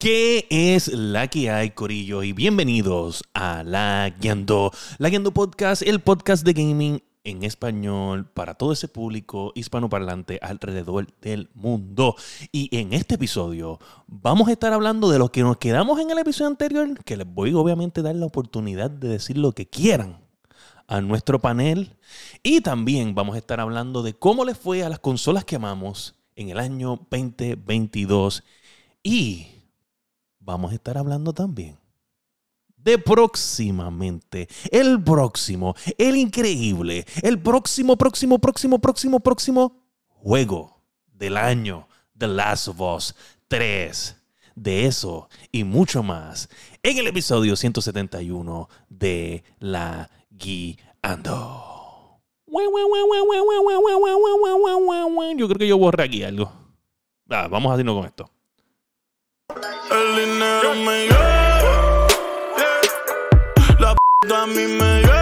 ¿Qué es la que hay, Corillo? Y bienvenidos a La Guiando. La Guiando Podcast, el podcast de gaming en español para todo ese público hispanoparlante alrededor del mundo. Y en este episodio vamos a estar hablando de lo que nos quedamos en el episodio anterior, que les voy obviamente a dar la oportunidad de decir lo que quieran a nuestro panel. Y también vamos a estar hablando de cómo les fue a las consolas que amamos en el año 2022. Y vamos a estar hablando también de próximamente, el próximo, el increíble, el próximo, próximo, próximo, próximo, próximo juego del año, The Last of Us 3. De eso y mucho más en el episodio 171 de La Guiando. Yo creo que yo borré aquí algo. Ah, vamos a hacerlo con esto. El dinero me lleva. La p a mí me llevan.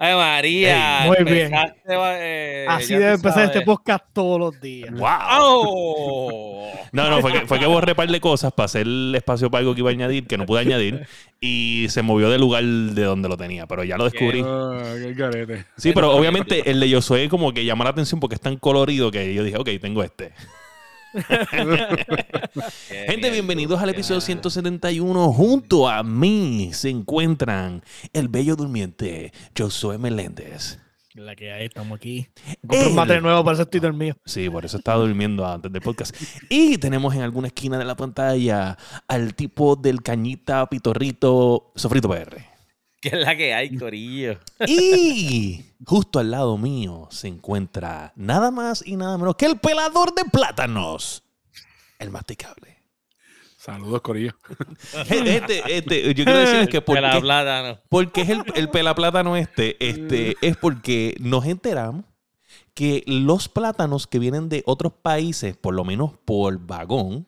Ay, María. Muy bien. eh, Así debe empezar este podcast todos los días. ¡Wow! ¡Oh! No, no, fue que, fue que borré un par de cosas para hacer el espacio para algo que iba a añadir, que no pude añadir, y se movió del lugar de donde lo tenía, pero ya lo descubrí. Qué garete. Sí, pero obviamente el de Josué como que llamó la atención porque es tan colorido que yo dije, ok, tengo este. Gente, bienvenidos al episodio 171. Junto a mí se encuentran el bello durmiente Josué Meléndez. La que hay, estamos aquí. Compré un nuevo, por eso estoy dormido. Sí, por eso estaba durmiendo antes del podcast. Y tenemos en alguna esquina de la pantalla al tipo del cañita pitorrito Sofrito PR. ¿Qué es la que hay, Corillo? Y justo al lado mío se encuentra nada más y nada menos que el pelador de plátanos. El masticable. Saludos, Corillo. Este, este, yo quiero decirles que porque, porque es el, el pelaplátano este, este, es porque nos enteramos que los plátanos que vienen de otros países, por lo menos por vagón,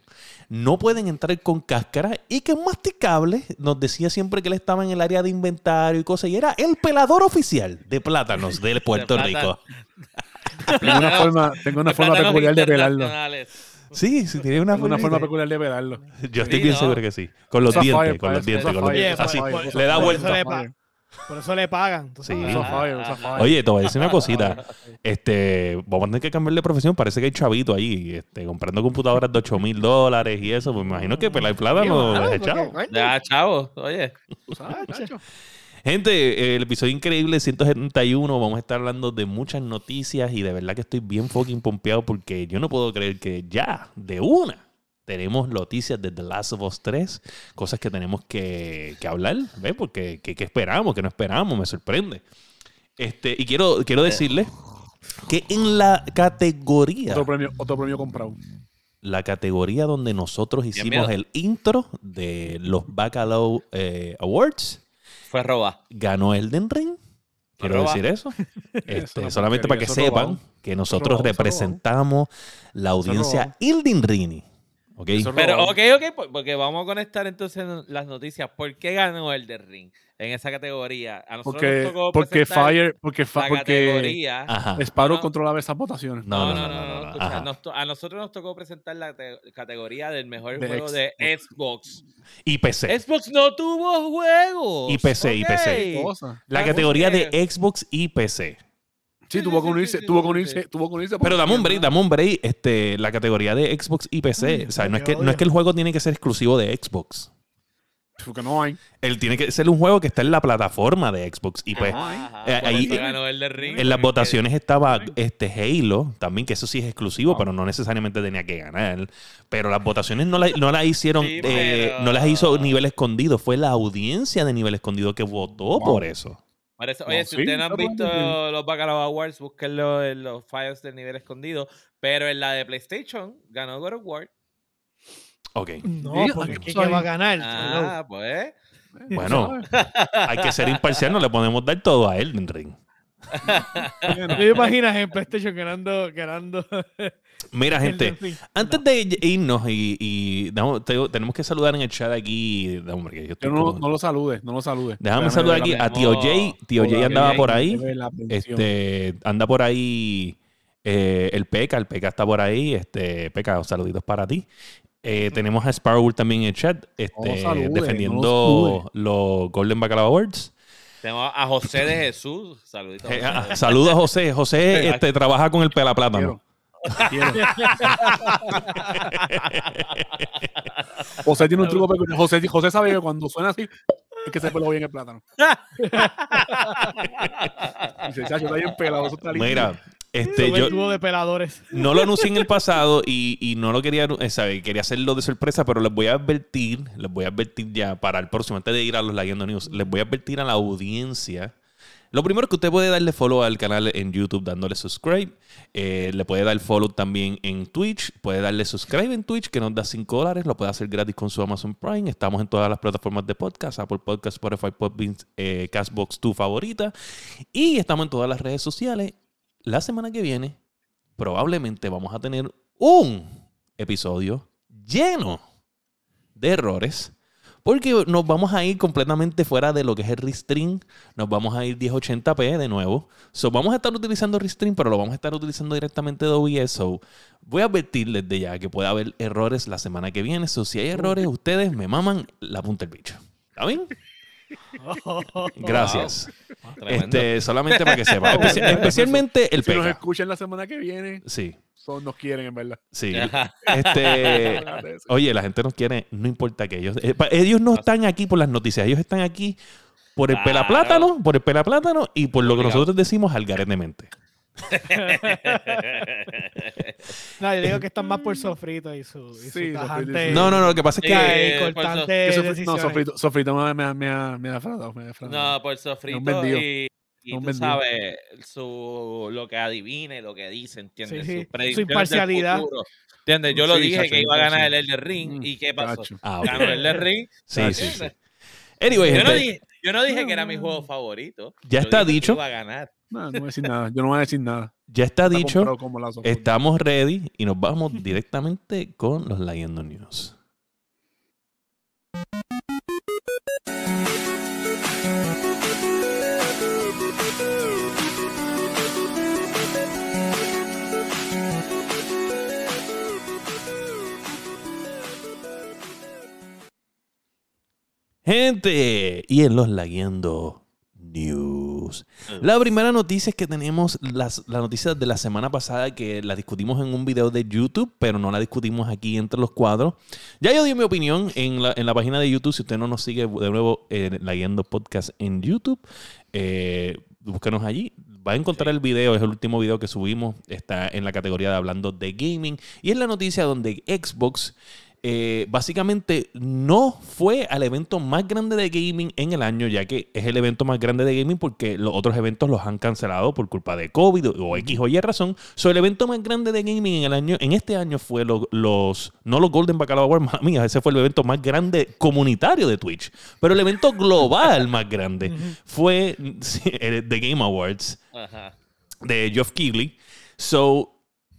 no pueden entrar con cáscara y que es masticable. Nos decía siempre que él estaba en el área de inventario y cosas, y era el pelador oficial de plátanos de Puerto De Rico. Tengo una forma, tengo una forma Plátanos peculiar de pelarlo. Sí, sí, tiene una una forma. peculiar de pelarlo. Yo estoy Sí, bien ¿no? seguro que sí. Con los dientes, fire, con los dientes, con los. Así, le da vuelta. Por eso le pagan. Sí. Oye, te voy a decir una cosita. Este, vamos a tener que cambiar de profesión. Parece que hay chavito ahí, este, comprando computadoras de 8 mil dólares y eso. Pues me imagino que pelar plátano Claro, es porque, chavo. Ya, chavo. Oye. Gente, el episodio increíble 171. Vamos a estar hablando de muchas noticias y de verdad que estoy bien fucking pompeado porque yo no puedo creer que ya, de una, tenemos noticias de The Last of Us 3, cosas que tenemos que, que hablar, ¿ves? Porque que, que esperamos, que no esperamos, me sorprende. Este, y quiero, quiero decirles que en la categoría, Otro premio, otro premio comprado. la categoría donde nosotros hicimos el intro de los Bacalao eh, Awards, Fue roba. ganó Elden Ring. Quiero Roba. decir eso. Este, Eso solamente para que sepan robado. que nosotros robado, representamos la audiencia. Elden Ring. Pero, ok, ok, por- porque vamos a conectar entonces las noticias. ¿Por qué ganó el de Ring en esa categoría? A nosotros Porque, nos tocó porque presentar Fire, porque, fa- la porque categoría. Ajá. Sparrow No. controlaba esas votaciones. No, No, no, no, no, escucha, Ajá. nos to- a nosotros nos tocó presentar la te- categoría del mejor De juego de Xbox. Y PC. Xbox no tuvo juegos. Y PC, y. PC. La categoría ¿por de Xbox y PC. Sí, tuvo que unirse, sí, tuvo que unirse, sí. tuvo que unirse. Pero dame un break, dame un break. Este, la categoría de Xbox y PC. O sea, no es, que, no es que el juego tiene que ser exclusivo de Xbox. Porque no hay. Él tiene que ser un juego que está en la plataforma de Xbox y pues Ajá, ajá, eh, ahí- eso ganó el de Ring. en las votaciones estaba este Halo, también que eso sí es exclusivo, pero no necesariamente tenía que ganar. Pero las votaciones no las no las hicieron, Sí, eh, pero- no las hizo nivel escondido, fue la audiencia de nivel escondido que votó Wow. por eso. No, oye, si sí, ustedes no han visto bien. los Bacalao Awards, búsquenlo en los files del nivel escondido. Pero en la de PlayStation ganó God of War. Ok. No, porque aquí ¿qué va a ganar? Ah, pues. Bueno, hay que ser imparcial, no le podemos dar todo a Elden Ring. ¿Tú te imaginas en PlayStation ganando, ganando Mira, gente, antes de irnos y, y damos- te- tenemos que saludar en el chat aquí. no, hombre, que yo estoy Yo no, como- no lo saludes, no lo saludes. Déjame Déjame saludar aquí a Tío Jay. Tío Jay andaba por ahí. Este, anda por ahí Eh, el Peca, el Peca está por ahí. Este, Peca, saluditos para ti. Eh, tenemos a Sparrow también en el chat, este, salude, no defendiendo los Golden Bacalao Awards. Tenemos a José de Jesús. Saluditos. Eh, a ah, José. saludos a José. José este, trabaja con el pelaplátano. Quiero. José tiene un truco peculiar. José, José sabe que cuando suena así, es que se peló bien el plátano. Dice, chacho, está bien pelado, eso está lindo. Mira, este, Sobre yo el dúo de peladores. no lo anuncié en el pasado y, y no lo quería, eh, sabe, quería hacerlo de sorpresa, pero les voy a advertir, les voy a advertir ya para el próximo, antes de ir a los Laguiendo News, les voy a advertir a la audiencia. Lo primero que usted puede darle follow al canal en YouTube dándole subscribe. Eh, le puede dar follow también en Twitch. Puede darle subscribe en Twitch que nos da 5 dólares. Lo puede hacer gratis con su Amazon Prime. Estamos en todas las plataformas de podcast. Apple Podcast, Spotify, Podbean, eh, Castbox, tu favorita. Y estamos en todas las redes sociales. La semana que viene probablemente vamos a tener un episodio lleno de errores. Porque nos vamos a ir completamente fuera de lo que es el Restream. Nos vamos a ir 1080p de nuevo. So, vamos a estar utilizando Restream, pero lo vamos a estar utilizando directamente de OBS. So, voy a advertirles de ya que puede haber errores la semana que viene. So, si hay errores, ustedes me maman la punta del bicho. ¿Está bien? Gracias. Este, solamente para que sepan. Espe- especialmente el Si nos pega. escuchan la semana que viene, Sí, son, nos quieren, en verdad. sí. Este, oye, la gente nos quiere, no importa que ellos. eh, ellos no están aquí por las noticias, ellos están aquí por el Claro. pelaplátano, por el pelaplátano y por lo que Obligado. nosotros decimos algaretemente. No, yo digo que están más por sofrito y su, y su Sí, tajante. sofrito. No, no, no, lo que pasa es que. Eh, y por cortante Que sofri- no, sofrito, sofrito me, me, me, ha- me ha defraudado, me ha defraudado. No, por sofrito vendido. y, y Un tú vendido. sabes su, lo que adivine, lo que dice, ¿entiendes? Sí, sí. Su del imparcialidad. futuro. ¿Entiendes? Yo lo dije que iba a ganar el. Elder Ring Mm, y ¿qué pasó? Ah, ok. Ganó el Elder Ring. Sí, sí, sí. Anyway, Yo no, gente, dije, yo no dije que era mi juego favorito. Ya Yo está dicho. Iba a ganar. No, no voy a decir nada. Yo no voy a decir nada. ya está Está dicho. Estamos ready y nos vamos directamente con los Leyendo News. Gente, y en los Laguiendo News. La primera noticia es que tenemos las, la noticia de la semana pasada que la discutimos en un video de YouTube, pero no la discutimos aquí entre los cuadros. Ya yo di mi opinión en la, en la página de YouTube. Si usted no nos sigue de nuevo en la Guiando Podcast en YouTube, eh, búsquenos allí. Va a encontrar el video, es el último video que subimos. Está en la categoría de hablando de gaming. Y es la noticia donde Xbox eh, básicamente no fue al evento más grande de gaming en el año, ya que es el evento más grande de gaming porque los otros eventos los han cancelado por culpa de COVID o, X o Y razón. So, el evento más grande de gaming en el año, en este año fue lo- los, no los Golden Bacalao Awards, mami, ese fue el evento más grande comunitario de Twitch, pero el evento global más grande fue The Game Awards Ajá. de Geoff Keighley. So,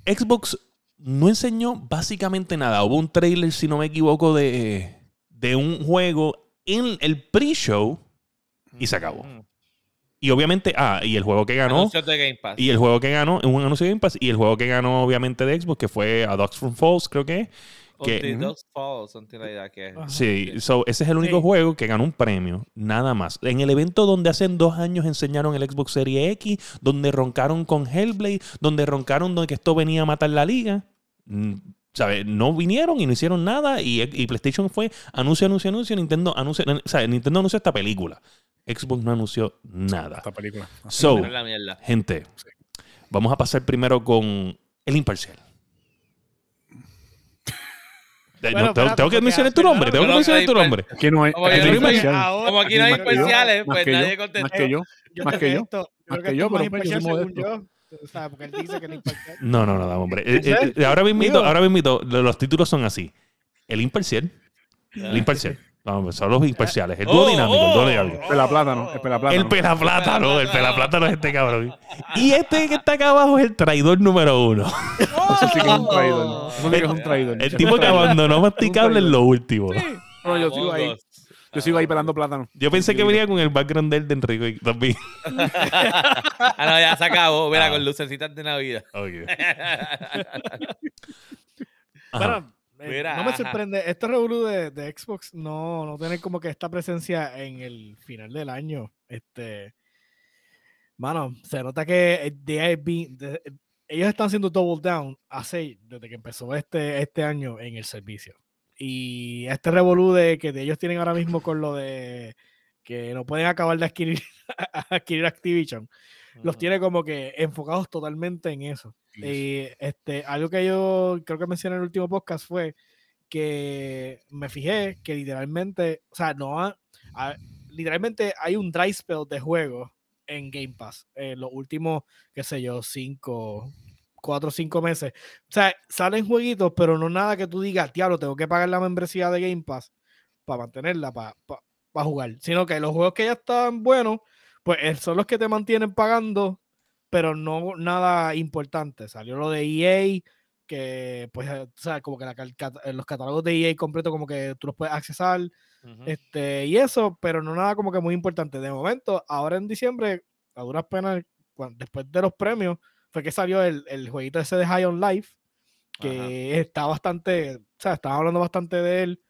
Xbox no enseñó básicamente nada. Hubo un trailer, si no me equivoco, de, de un juego en el pre-show y se acabó. Mm. Y obviamente, ah, y el juego que ganó. Anuncios de Game Pass. Y el juego que ganó, un anuncio de Game Pass, y el juego que ganó, obviamente, de Xbox, que fue A Dogs from Falls, creo que. que- Until Dusk Falls, something like that. Sí, so, ese es el único Sí. juego que ganó un premio, nada más. En el evento donde hace dos años enseñaron el Xbox Series X, donde roncaron con Hellblade, donde roncaron de que esto venía a matar la liga, ¿sabes? No vinieron y no hicieron nada y, y PlayStation fue anuncio, anuncio, anuncio, Nintendo anunció, o sea, Nintendo anunció esta película. Xbox no anunció nada. Esta película. So, la gente, vamos a pasar primero con el imparcial. Eh, no, tengo, que mencionar tu nombre, tengo que mencionar tu nombre. Aquí no hay. Como aquí que no hay Como aquí no hay imparciales, más pues que yo, nadie contestó. Más que yo. Más que yo. Más creo que yo, pero pues, yo soy modesto. Yo. O sea, porque él dice que no imparcial. No, no, no, hombre. Eh, eh, ahora mismo, ahora mismo, los títulos son así. El imparcial. El imparcial. No, hombre, son los imparciales. El dúo Oh, dinámico, el dúo oh, dinámico. Pelaplátano, el pelaplátano. El pelaplátano, el pelaplátano es este cabrón. Y este que está acá abajo es el traidor número uno. Eso sí que es un traidor. Eso sí que es un traidor. El tipo que abandonó masticable en lo último. No, yo sigo ahí. Yo sigo ahí pelando plátano. Yo pensé que venía con el background del de Enrico y también. ah, no, ya se acabó. Mira, con lucecitas de Navidad. Ok. Bueno, Ajá. eh, Mira, no me ajá. sorprende. Este revolú de, de Xbox no, no tiene como que esta presencia en el final del año. Este. Mano, se nota que eh, been- de- ellos están haciendo double down hace desde que empezó este, este año en el servicio. Y este revolú de que ellos tienen ahora mismo con lo de que no pueden acabar de adquirir, adquirir Activision, los tiene como que enfocados totalmente en eso. Y este, algo que yo creo que mencioné en el último podcast fue que me fijé que literalmente, o sea, no ha- ha- literalmente hay un dry spell de juegos en Game Pass en los últimos, qué sé yo, cinco, cuatro o cinco meses. O sea, salen jueguitos, pero no nada que tú digas, diablo, tengo que pagar la membresía de Game Pass para mantenerla, para jugar. Sino que los juegos que ya están buenos, pues eh, son los que te mantienen pagando pero no nada importante. Salió lo de EA, que pues, eh, o sea, como que la eh, los catálogos de EA completo como que tú los puedes accesar, Ujú. este, y eso, pero no nada como que muy importante. De momento, ahora en diciembre, a duras penas, después de los premios, fue que salió el, el jueguito ese de High on Life, que está bastante, o sea, estaba hablando bastante de él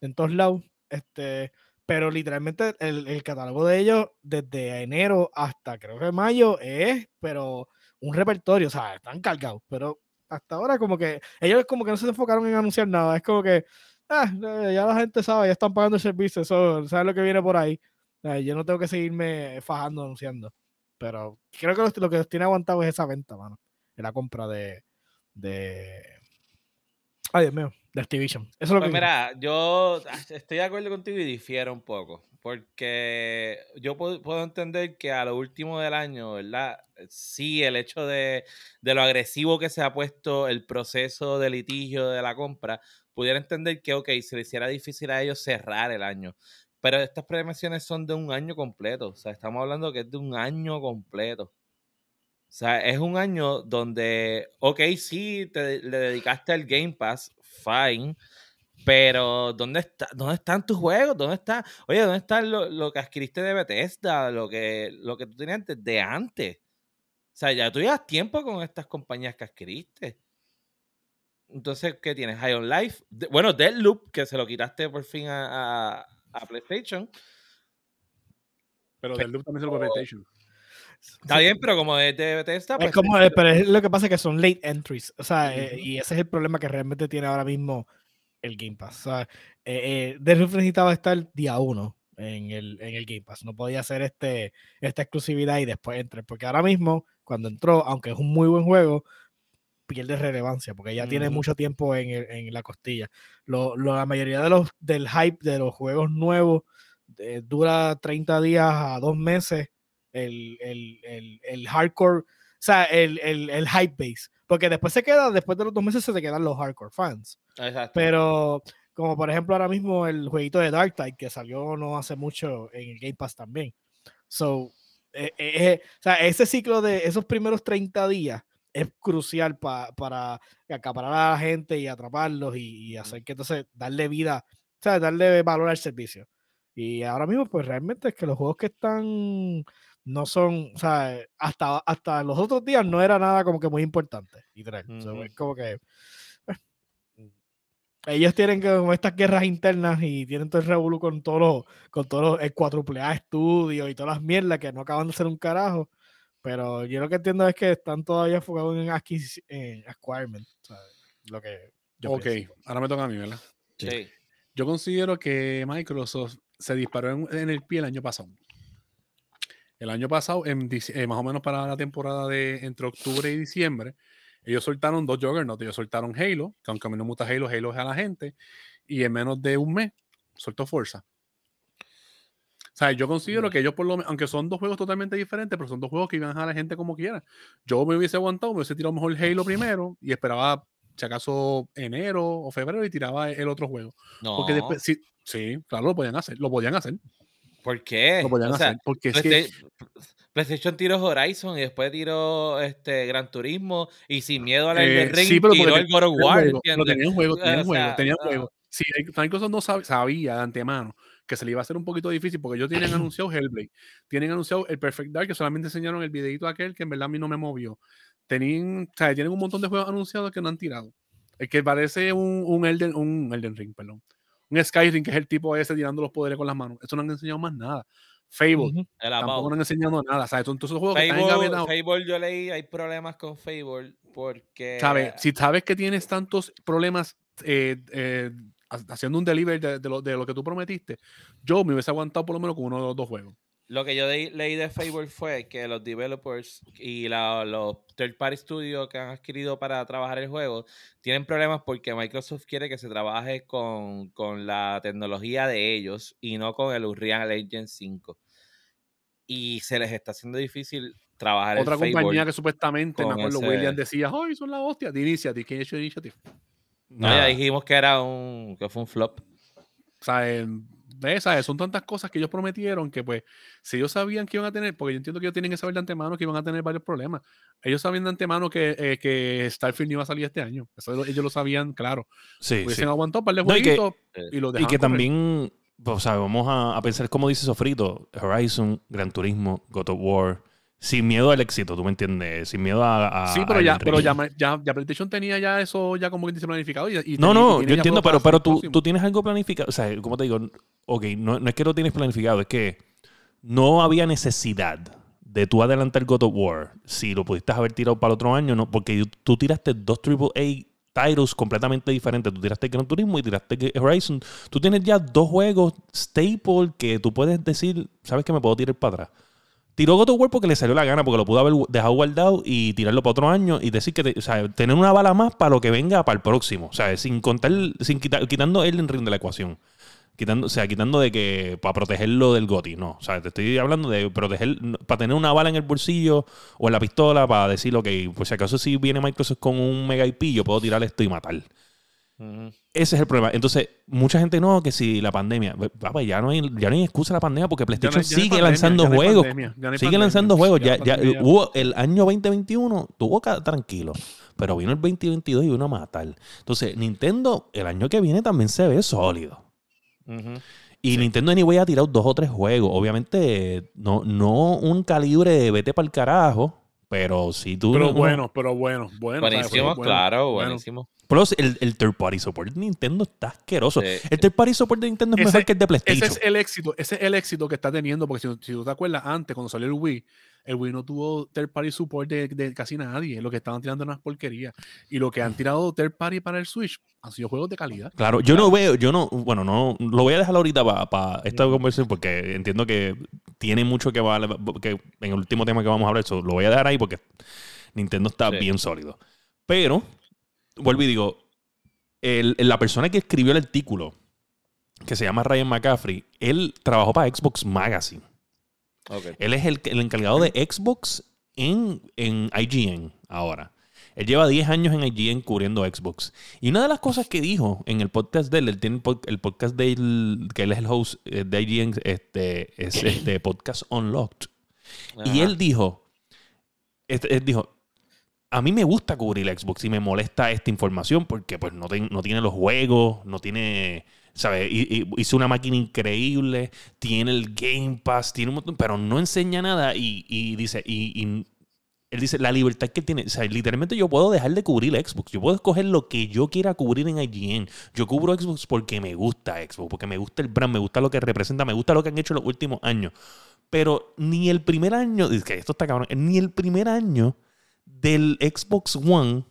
en todos lados, este, pero literalmente el, el catálogo de ellos desde enero hasta creo que mayo es, pero un repertorio, o sea, están cargados, pero hasta ahora como que ellos como que no se enfocaron en anunciar nada, es como que ah, eh, ya la gente sabe, ya están pagando el servicio, eso, saben lo que viene por ahí, Eh, yo no tengo que seguirme fajando anunciando, pero creo que lo que los tiene aguantado es esa venta, mano, de la compra de, de, ay Dios mío, de Activision, eso es lo Pues que mira, yo ah, estoy de acuerdo contigo y difiero un poco. Porque yo puedo, puedo entender que a lo último del año, ¿verdad? Sí, el hecho de, de lo agresivo que se ha puesto el proceso de litigio de la compra, pudiera entender que, ok, se le hiciera difícil a ellos cerrar el año. Pero estas premiaciones son de un año completo. O sea, estamos hablando que es de un año completo. O sea, es un año donde, ok, sí, te, le dedicaste al Game Pass, fine, pero ¿dónde, está, ¿dónde están tus juegos? ¿Dónde está? Oye, ¿dónde está lo, lo que adquiriste de Bethesda? Lo que, lo que tú tenías desde antes. O sea, ya tú tiempo con estas compañías que adquiriste. Entonces, ¿qué tienes? High on Life. De- bueno, Deadloop, que se lo quitaste por fin a- a PlayStation. Pero del loop también se lo fue PlayStation. Está bien, pero como es de Bethesda, Es pues como, eh, pero es lo que pasa es que son late entries. O sea, eh, y ese es el problema que realmente tiene ahora mismo el Game Pass. O sea, eh, eh, necesitaba estar día uno en el, en el Game Pass. No podía hacer este, esta exclusividad y después entre. Porque ahora mismo, cuando entró, aunque es un muy buen juego, pierde relevancia porque ya tiene mucho tiempo en, en la costilla. Lo, lo- la mayoría de los del hype de los juegos nuevos eh, dura 30 días a dos meses el, el, el, el hardcore, o sea, el, el, el hype base. Porque después se queda, después de los dos meses se te quedan los hardcore fans. Exacto. Pero, como por ejemplo ahora mismo el jueguito de Dark Tide que salió no hace mucho en el Game Pass también. So, eh, eh, eh, o sea, ese ciclo de esos primeros 30 días es crucial pa- para acaparar a la gente y atraparlos y, y hacer que entonces darle vida, o sea, darle valor al servicio. Y ahora mismo, pues realmente es que los juegos que están no son, o sea, hasta, hasta los otros días no era nada como que muy importante. Literal. So, Ujú. es como que eh, ellos tienen que- como estas guerras internas y tienen todo el revolú con todos los, con todos los el cuádruple A estudios y todas las mierdas que no acaban de ser un carajo. Pero yo lo que entiendo es que están todavía enfocados en, en acquirement. ¿sabes? Lo que yo ok, pienso. ahora me toca a mí, ¿verdad? Sí. Yo considero que Microsoft se disparó en, en el pie el año pasado. El año pasado, en, eh, más o menos para la temporada de entre octubre y diciembre, ellos soltaron dos Juggernauts. Ellos soltaron Halo, que aunque a mí no me gusta Halo, Halo es a la gente. Y en menos de un mes, soltó Forza. O sea, yo considero que ellos por lo menos, aunque son dos juegos totalmente diferentes, pero son dos juegos que iban a la gente como quiera. Yo me hubiese aguantado, me hubiese tirado mejor Halo primero y esperaba, si acaso, enero o febrero y tiraba el otro juego. No. Porque después, sí, sí, claro, lo podían hacer, lo podían hacer. ¿Por qué? Lo podían O sea, hacer. Porque es que Playsta- PlayStation tiró Horizon y después tiró este Gran Turismo y sin miedo al Eh, Elden Ring sí, pero tiró el God of War, pero ¿entiendes? tenían juego, Eh, tenían o juego, sea, tenían ah. juego. Sí, eh, Microsoft no sab- sabía de antemano que se le iba a hacer un poquito difícil porque ellos tienen anunciado Hellblade, tienen anunciado el Perfect Dark, que solamente enseñaron el videito aquel que en verdad a mí no me movió. Tenían, o sea, tienen un montón de juegos anunciados que no han tirado. El que parece un, un, Elden, un Elden Ring, perdón. Un Skyrim, que es el tipo ese tirando los poderes con las manos. Eso no han enseñado más nada. Fable, Ujú. El tampoco no han enseñado nada. ¿sabes? Todos esos juegos que están Fable, engavetados. Fable, yo leí, hay problemas con Fable porque... ¿Sabes? Si sabes que tienes tantos problemas eh, eh, haciendo un delivery de, de lo, de lo que tú prometiste, yo me hubiese aguantado por lo menos con uno de los dos juegos. Lo que yo de- leí de Fable fue que los developers y la- los third party studios que han adquirido para trabajar el juego tienen problemas porque Microsoft quiere que se trabaje con, con la tecnología de ellos y no con el Unreal Engine 5. Y se les está haciendo difícil trabajar Otra el Fable. compañía que supuestamente, me acuerdo, ese- William decía, ¡ay, son la hostia! De Initiative, ¿quién ha hecho Initiative? No, ya dijimos que era un que fue un flop. O sea, eh. Son tantas cosas que ellos prometieron que, pues, si ellos sabían que iban a tener, porque yo entiendo que ellos tienen que saber de antemano que iban a tener varios problemas. Ellos sabían de antemano que, eh, que Starfield no iba a salir este año. Eso lo- ellos lo sabían, claro. Sí, Hubiesen sí. aguantado un par de No, y que- y, los Y que correr. también, o sea, vamos a, a pensar como dice Sofrito, Horizon, Gran Turismo, God of War, sin miedo al éxito, ¿tú me entiendes? Sin miedo a... a- Sí, pero ya, pero ya, ya, ya PlayStation tenía ya eso ya como que dice planificado. Y, y No, tenía- no, yo entiendo, pero, pero tú, tú tienes algo planificado. O sea, como te digo, ok, no, no es que lo tienes planificado, es que no había necesidad de tú adelantar God of War si lo pudiste haber tirado para el otro año, no, porque tú tiraste dos AAA titles completamente diferentes. Tú tiraste Gran Turismo y tiraste Horizon. Tú tienes ya dos juegos staple que tú puedes decir, ¿sabes que me puedo tirar para atrás? Tiró God of War porque le salió la gana, porque lo pudo haber dejado guardado y tirarlo para otro año y decir que, o sea, tener una bala más para lo que venga para el próximo. O sea, sin contar, sin quitar, quitando el ring de la ecuación. Quitando, o sea, quitando de que para protegerlo del GOTI, no. O sea, te estoy hablando de proteger, para tener una bala en el bolsillo o en la pistola para decir, ok, pues si acaso si viene Microsoft con un mega IP, yo puedo tirar esto y matar. Ese es el problema. Entonces, mucha gente no, que si la pandemia, papá, ya no hay, ya no hay excusa la pandemia porque PlayStation ya no hay sigue pandemia, lanzando ya juegos. pandemia, ya no hay Sigue lanzando juegos. Ya, hubo el año 2021, tuvo tranquilo. Pero vino el 2022 y vino a matar. Entonces, Nintendo, el año que viene también se ve sólido. Y Nintendo Anyway ha tirado dos o tres juegos. Obviamente, no, no un calibre de vete para el carajo. Pero si tú. Pero no- bueno, pero bueno, bueno. Buenísimo, Pero bueno, claro, buenísimo. Plus, el, el third party support de Nintendo está asqueroso. Sí. El third party support de Nintendo es Ese- mejor que el de Ese PlayStation. es el éxito, ese es el éxito que está teniendo, porque si, si tú te acuerdas antes, cuando salió el Wii, el Wii no tuvo third party support de, de casi nadie. Lo que estaban tirando unas porquerías. Y lo que han tirado third party para el Switch han sido juegos de calidad. Claro, yo no veo, yo no, bueno, no, lo voy a dejar ahorita para esta conversación porque entiendo que tiene mucho que vale, que en el último tema que vamos a hablar, eso lo voy a dejar ahí porque Nintendo está Sí. bien sólido. Pero, vuelvo y digo, el- la persona que escribió el artículo, que se llama Ryan McCaffrey, él trabajó para Xbox Magazine. Él es el, el encargado de Xbox en, en IGN ahora. Él lleva 10 años en IGN cubriendo Xbox. Y una de las cosas que dijo en el podcast de él, él tiene el, pod- el podcast de él, que él es el host eh, de IGN, este, es este podcast Unlocked. Y él dijo, este, él dijo, a mí me gusta cubrir Xbox y me molesta esta información porque pues no, ten- no tiene los juegos, no tiene, ¿sabes? Hizo una máquina increíble, tiene el Game Pass, tiene un montón, pero no enseña nada y, y dice, y, y él dice, la libertad que tiene, o sea, literalmente yo puedo dejar de cubrir Xbox, yo puedo escoger lo que yo quiera cubrir en IGN. Yo cubro Xbox porque me gusta Xbox, porque me gusta el brand, me gusta lo que representa, me gusta lo que han hecho en los últimos años. Pero ni el primer año, es que esto está cabrón, ni el primer año del Xbox One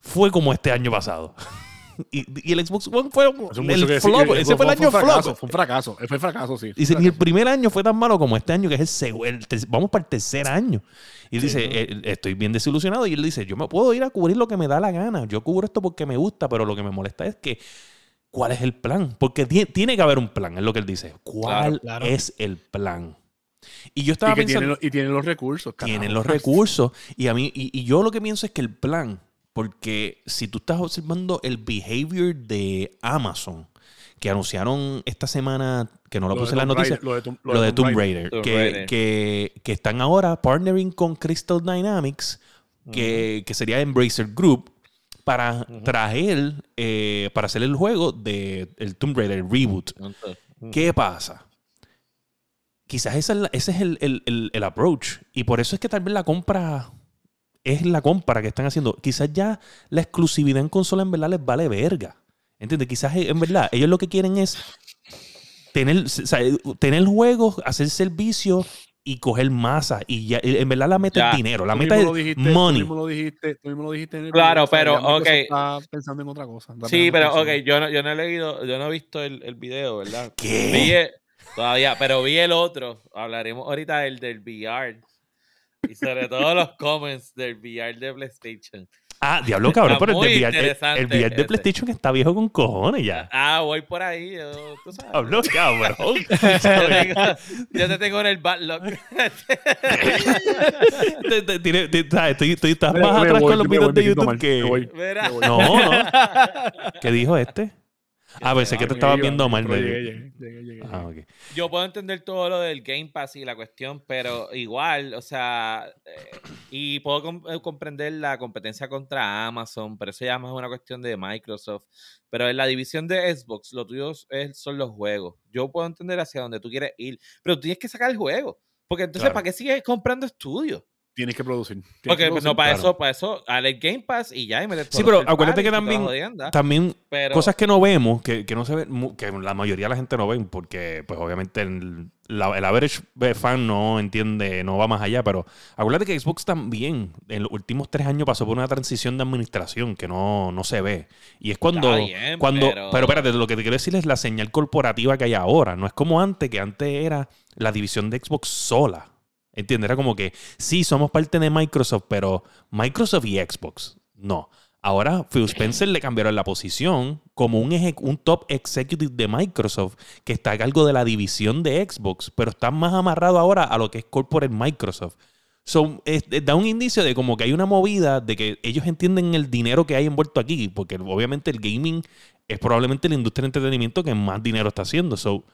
fue como este año pasado. y, y el Xbox One fue el que flop, que ese fue el año fracaso, flop. Fue un fracaso, fue un fracaso, sí. fue un Dice, ni el primer año fue tan malo como este año, que es el segundo. vamos para el tercer año. Y él dice, "Eh, estoy bien desilusionado. Y él dice, yo me puedo ir a cubrir lo que me da la gana. Yo cubro esto porque me gusta, pero lo que me molesta es que, ¿cuál es el plan? Porque tie- tiene que haber un plan, es lo que él dice. ¿Cuál Claro, claro. es el plan? Y yo estaba Y, que pensando tienen, los- y tienen los recursos. tienen los recursos. Y a mí, y, y yo lo que pienso es que el plan, porque si tú estás observando el behavior de Amazon, que anunciaron esta semana que no lo, puse en la Tomb noticia. Raider, Lo de Tomb- Lo de Tomb Raider, Tomb que, Raider. Que, que están ahora partnering con Crystal Dynamics, que, que sería Embracer Group, para Ujú. traer, eh, para hacer el juego de el Tomb Raider Reboot. ¿Qué pasa? Quizás es ese es el, el- el- el approach. Y por eso es que tal vez la compra es la compra que están haciendo. Quizás ya la exclusividad en consola en verdad les vale verga. ¿Entiendes? Quizás eh, en verdad ellos lo que quieren es tener, o sea, tener juegos, hacer servicio y coger masa. Y ya, en verdad la meta Ya. es dinero. La Tú meta mismo es lo dijiste, Tú money. mismo lo dijiste, tú mismo lo dijiste en el Claro, video, o sea, pero, ok. Está pensando en otra cosa. Sí, pero ok, yo no, yo no he leído, yo no he visto el, el video, ¿verdad? ¿Qué? Vi el- todavía, pero vi el otro. Hablaremos ahorita del del VR. Y sobre todo los comments del VR de PlayStation. Ah, diablo cabrón, Está pero el, VR, el- el VR de ese. PlayStation está viejo con cojones ya. Ah, voy por ahí. Yo, tú sabes. Diablo cabrón. Yo te tengo- en el backlog. Te- te- tiene- te- sabes, estoy- estoy- estás más atrás voy, con los videos voy, de YouTube mal, que. No, no. ¿Qué dijo este? Ah, pensé que te estabas viendo mal. llegué, llegué, llegué, llegué, Ah. Yo puedo entender todo lo del Game Pass y la cuestión, pero igual, o sea, eh, y puedo eh, comprender la competencia contra Amazon, pero eso ya más es una cuestión de Microsoft. Pero en la división de Xbox, lo tuyo es- son los juegos. Yo puedo entender hacia dónde tú quieres ir, pero tú tienes que sacar el juego. Porque entonces, Claro. ¿para qué sigues comprando estudios? Tienes que producir. tienes que Porque no, para claro. eso, para eso, dale el Game Pass y ya, y meter Sí, pero acuérdate que también- También pero- cosas que no vemos, que, que no se ven, que la mayoría de la gente no ven, porque pues obviamente el, la- el average fan no entiende, no va más allá, pero acuérdate que Xbox también en los últimos tres años pasó por una transición de administración que no, no se ve. Y es cuando... Está bien, cuando pero- pero... espérate, lo que te quiero decir es la señal corporativa que hay ahora. No es como antes, que antes era la división de Xbox sola. ¿Entiendes? Era como que sí, somos parte de Microsoft, pero Microsoft y Xbox. No. Ahora Phil Spencer le cambiaron la posición como un, top executive de Microsoft que está a cargo de la división de Xbox, pero está más amarrado ahora a lo que es corporate Microsoft. So, da un indicio de como que hay una movida de que ellos entienden el dinero que hay envuelto aquí, porque obviamente el gaming es probablemente la industria de entretenimiento que más dinero está haciendo. So,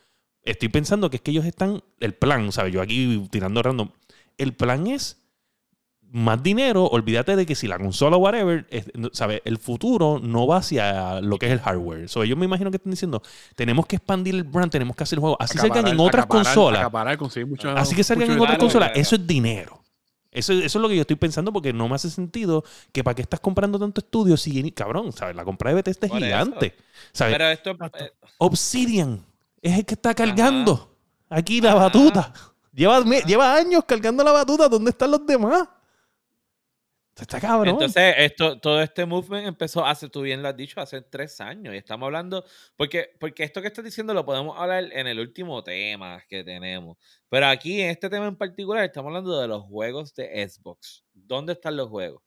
estoy pensando que es que ellos están, el plan, ¿sabes? Yo aquí tirando random, el plan es más dinero, olvídate de que si la consola o whatever, ¿sabes? El futuro no va hacia lo que es el hardware. So, ellos me imagino que están diciendo, tenemos que expandir el brand, tenemos que hacer juegos. Así salgan en Acaparar- otras acaparar- consolas. acaparar, Así que salgan en otras consolas. Eso es dinero. Eso, eso es lo que yo estoy pensando porque no me hace sentido que para qué estás comprando tanto estudio si, cabrón, ¿sabes? La compra de Bethesda es eso. gigante. ¿Sabes? Pero esto, eh, Obsidian es el que está cargando aquí la batuta. Lleva, me- lleva años cargando la batuta. ¿Dónde están los demás? Está cabrón. Entonces, esto, todo este movement empezó hace, tú bien lo has dicho, hace tres años. Y estamos hablando, porque, porque esto que estás diciendo lo podemos hablar en el último tema que tenemos. Pero aquí, en este tema en particular, estamos hablando de los juegos de Xbox. ¿Dónde están los juegos?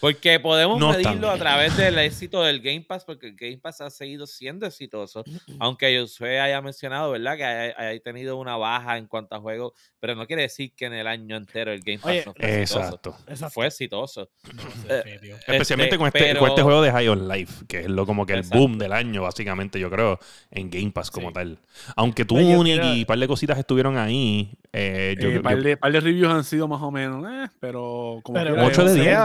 Porque podemos no medirlo a través del éxito del Game Pass, porque el Game Pass ha seguido siendo exitoso. Aunque Josué haya mencionado, ¿verdad? Que haya, haya, tenido una baja en cuanto a juegos, pero no quiere decir que en el año entero el Game Pass Oye, no fue exacto. exitoso. Exacto. Fue exitoso. No, eh, este, Especialmente este, con, este, pero... con, este, juego de High on Life, que es lo, como que el exacto. boom del año, básicamente, yo creo, en Game Pass como sí. tal. Aunque tú Oye, y un par de cositas estuvieron ahí. Eh, yo, eh, par, de, par, de, reviews han sido más o menos, eh, pero como pero, 8 de 10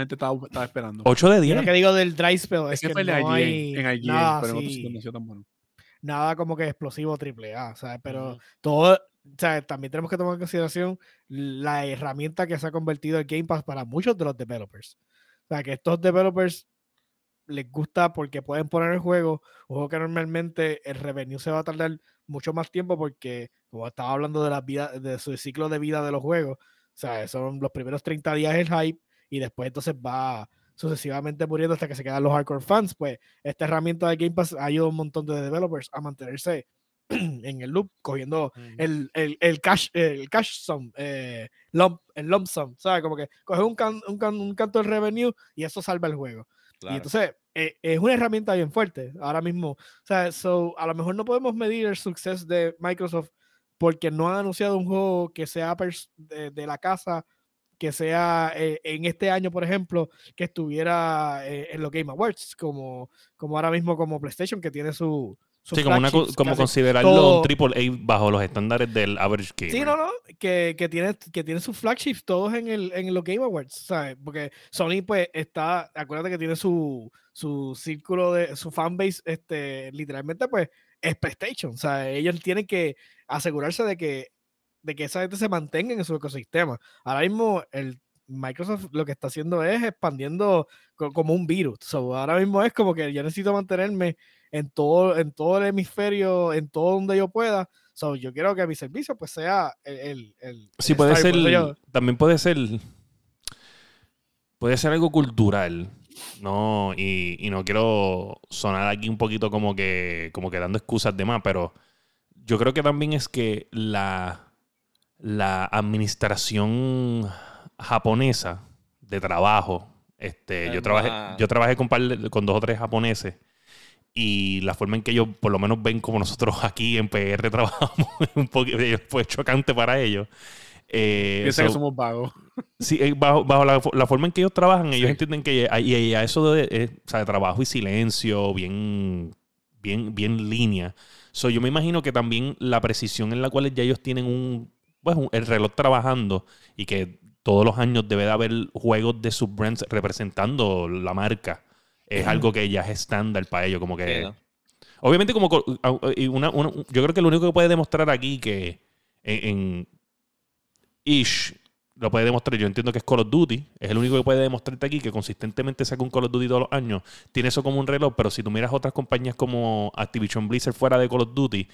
gente estaba, estaba esperando. 8 de 10. Lo que digo del dry spell es, es que, no hay en IGN, nada, pero sí. tan bueno. Nada como que explosivo triple A, ¿sabes? Pero uh -huh. todo, ¿sabes? También tenemos que tomar en consideración la herramienta que se ha convertido el Game Pass para muchos de los developers. O sea, que estos developers les gusta porque pueden poner el juego, un juego que normalmente el revenue se va a tardar mucho más tiempo porque, como estaba hablando de la vida, de su ciclo de vida de los juegos, o sea, son los primeros 30 días el hype, y después entonces va sucesivamente muriendo hasta que se quedan los hardcore fans, pues esta herramienta de Game Pass ha ayudado a un montón de developers a mantenerse en el loop, cogiendo el, el, el cash, el cash sum, eh, lump, el lump sum, ¿sabes? Como que coge un, can- un, can- un canto del revenue y eso salva el juego. Y Claro. entonces eh, es una herramienta bien fuerte ahora mismo. O sea, so, a lo mejor no podemos medir el suceso de Microsoft porque no han anunciado un juego que sea de, de la casa, que sea eh, en este año, por ejemplo, que estuviera eh, en los Game Awards, como, como ahora mismo como PlayStation, que tiene su, Sí, como, una, considerarlo todo- un triple A bajo los estándares del average gamer. Sí, no, no, que, que tiene, que tiene sus flagships todos en, el, en los Game Awards, ¿sabes? Porque Sony, pues, está, acuérdate que tiene su, su círculo de, su fanbase, este, literalmente, pues, es PlayStation, o sea, ellos tienen que asegurarse de que, de que esa gente se mantenga en su ecosistema. Ahora mismo, el Microsoft lo que está haciendo es expandiendo co- como un virus. So, ahora mismo es como que yo necesito mantenerme en todo, en todo el hemisferio, en todo donde yo pueda. So, yo quiero que mi servicio pues sea el... el, el- Sí, el puede ser. yo- También puede ser. Puede ser algo cultural. No, y, y no quiero sonar aquí un poquito como que, como que dando excusas de más, pero yo creo que también es que la, la administración japonesa de trabajo, este, Es yo trabajé, yo trabajé con, par de- con dos o tres japoneses y la forma en que ellos por lo menos ven como nosotros aquí en PR trabajamos es un poquito fue chocante para ellos. Eh, Piensa que so- somos vagos. Sí, eh, bajo, bajo la, la forma en que ellos trabajan, ellos Sí. entienden que y, y a eso de, eh, o sea, de trabajo y silencio, bien, bien, bien línea. So, yo me imagino que también la precisión en la cual ya ellos tienen un, pues, el reloj trabajando y que todos los años debe de haber juegos de sus brands representando la marca. Es algo que ya es estándar para ellos, como que... Sí, ¿no? Obviamente, como una- una- yo creo que lo único que puede demostrar aquí que en, en Ish lo puede demostrar, yo entiendo que es Call of Duty, es el único que puede demostrarte aquí que consistentemente saca un Call of Duty todos los años. Tiene eso como un reloj, pero si tú miras otras compañías como Activision Blizzard fuera de Call of Duty,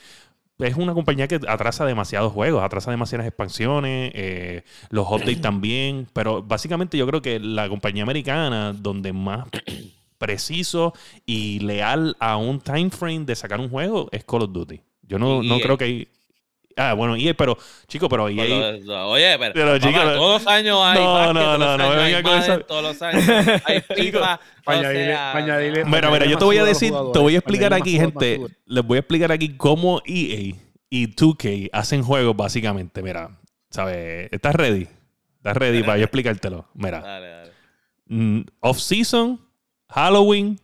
es una compañía que atrasa demasiados juegos, atrasa demasiadas expansiones, eh, los updates también, pero básicamente yo creo que la compañía americana donde más preciso y leal a un time frame de sacar un juego es Call of Duty. Yo no, no creo que hay... Ah, bueno, EA, pero, chico, pero EA... Por lo- Oye, pero, Pero, papá, chico, todos los años hay no, no, no, no me venga con Madden, todos los años hay FIFA, añadirle-. Mira, mira, yo te voy a decir, te voy a explicar aquí, gente, les voy a explicar aquí cómo EA y 2K hacen juegos básicamente. Mira, ¿sabes? ¿Estás ready? ¿Estás ready para yo explicártelo? Mira, Dale, dale. mm, off-season, Halloween,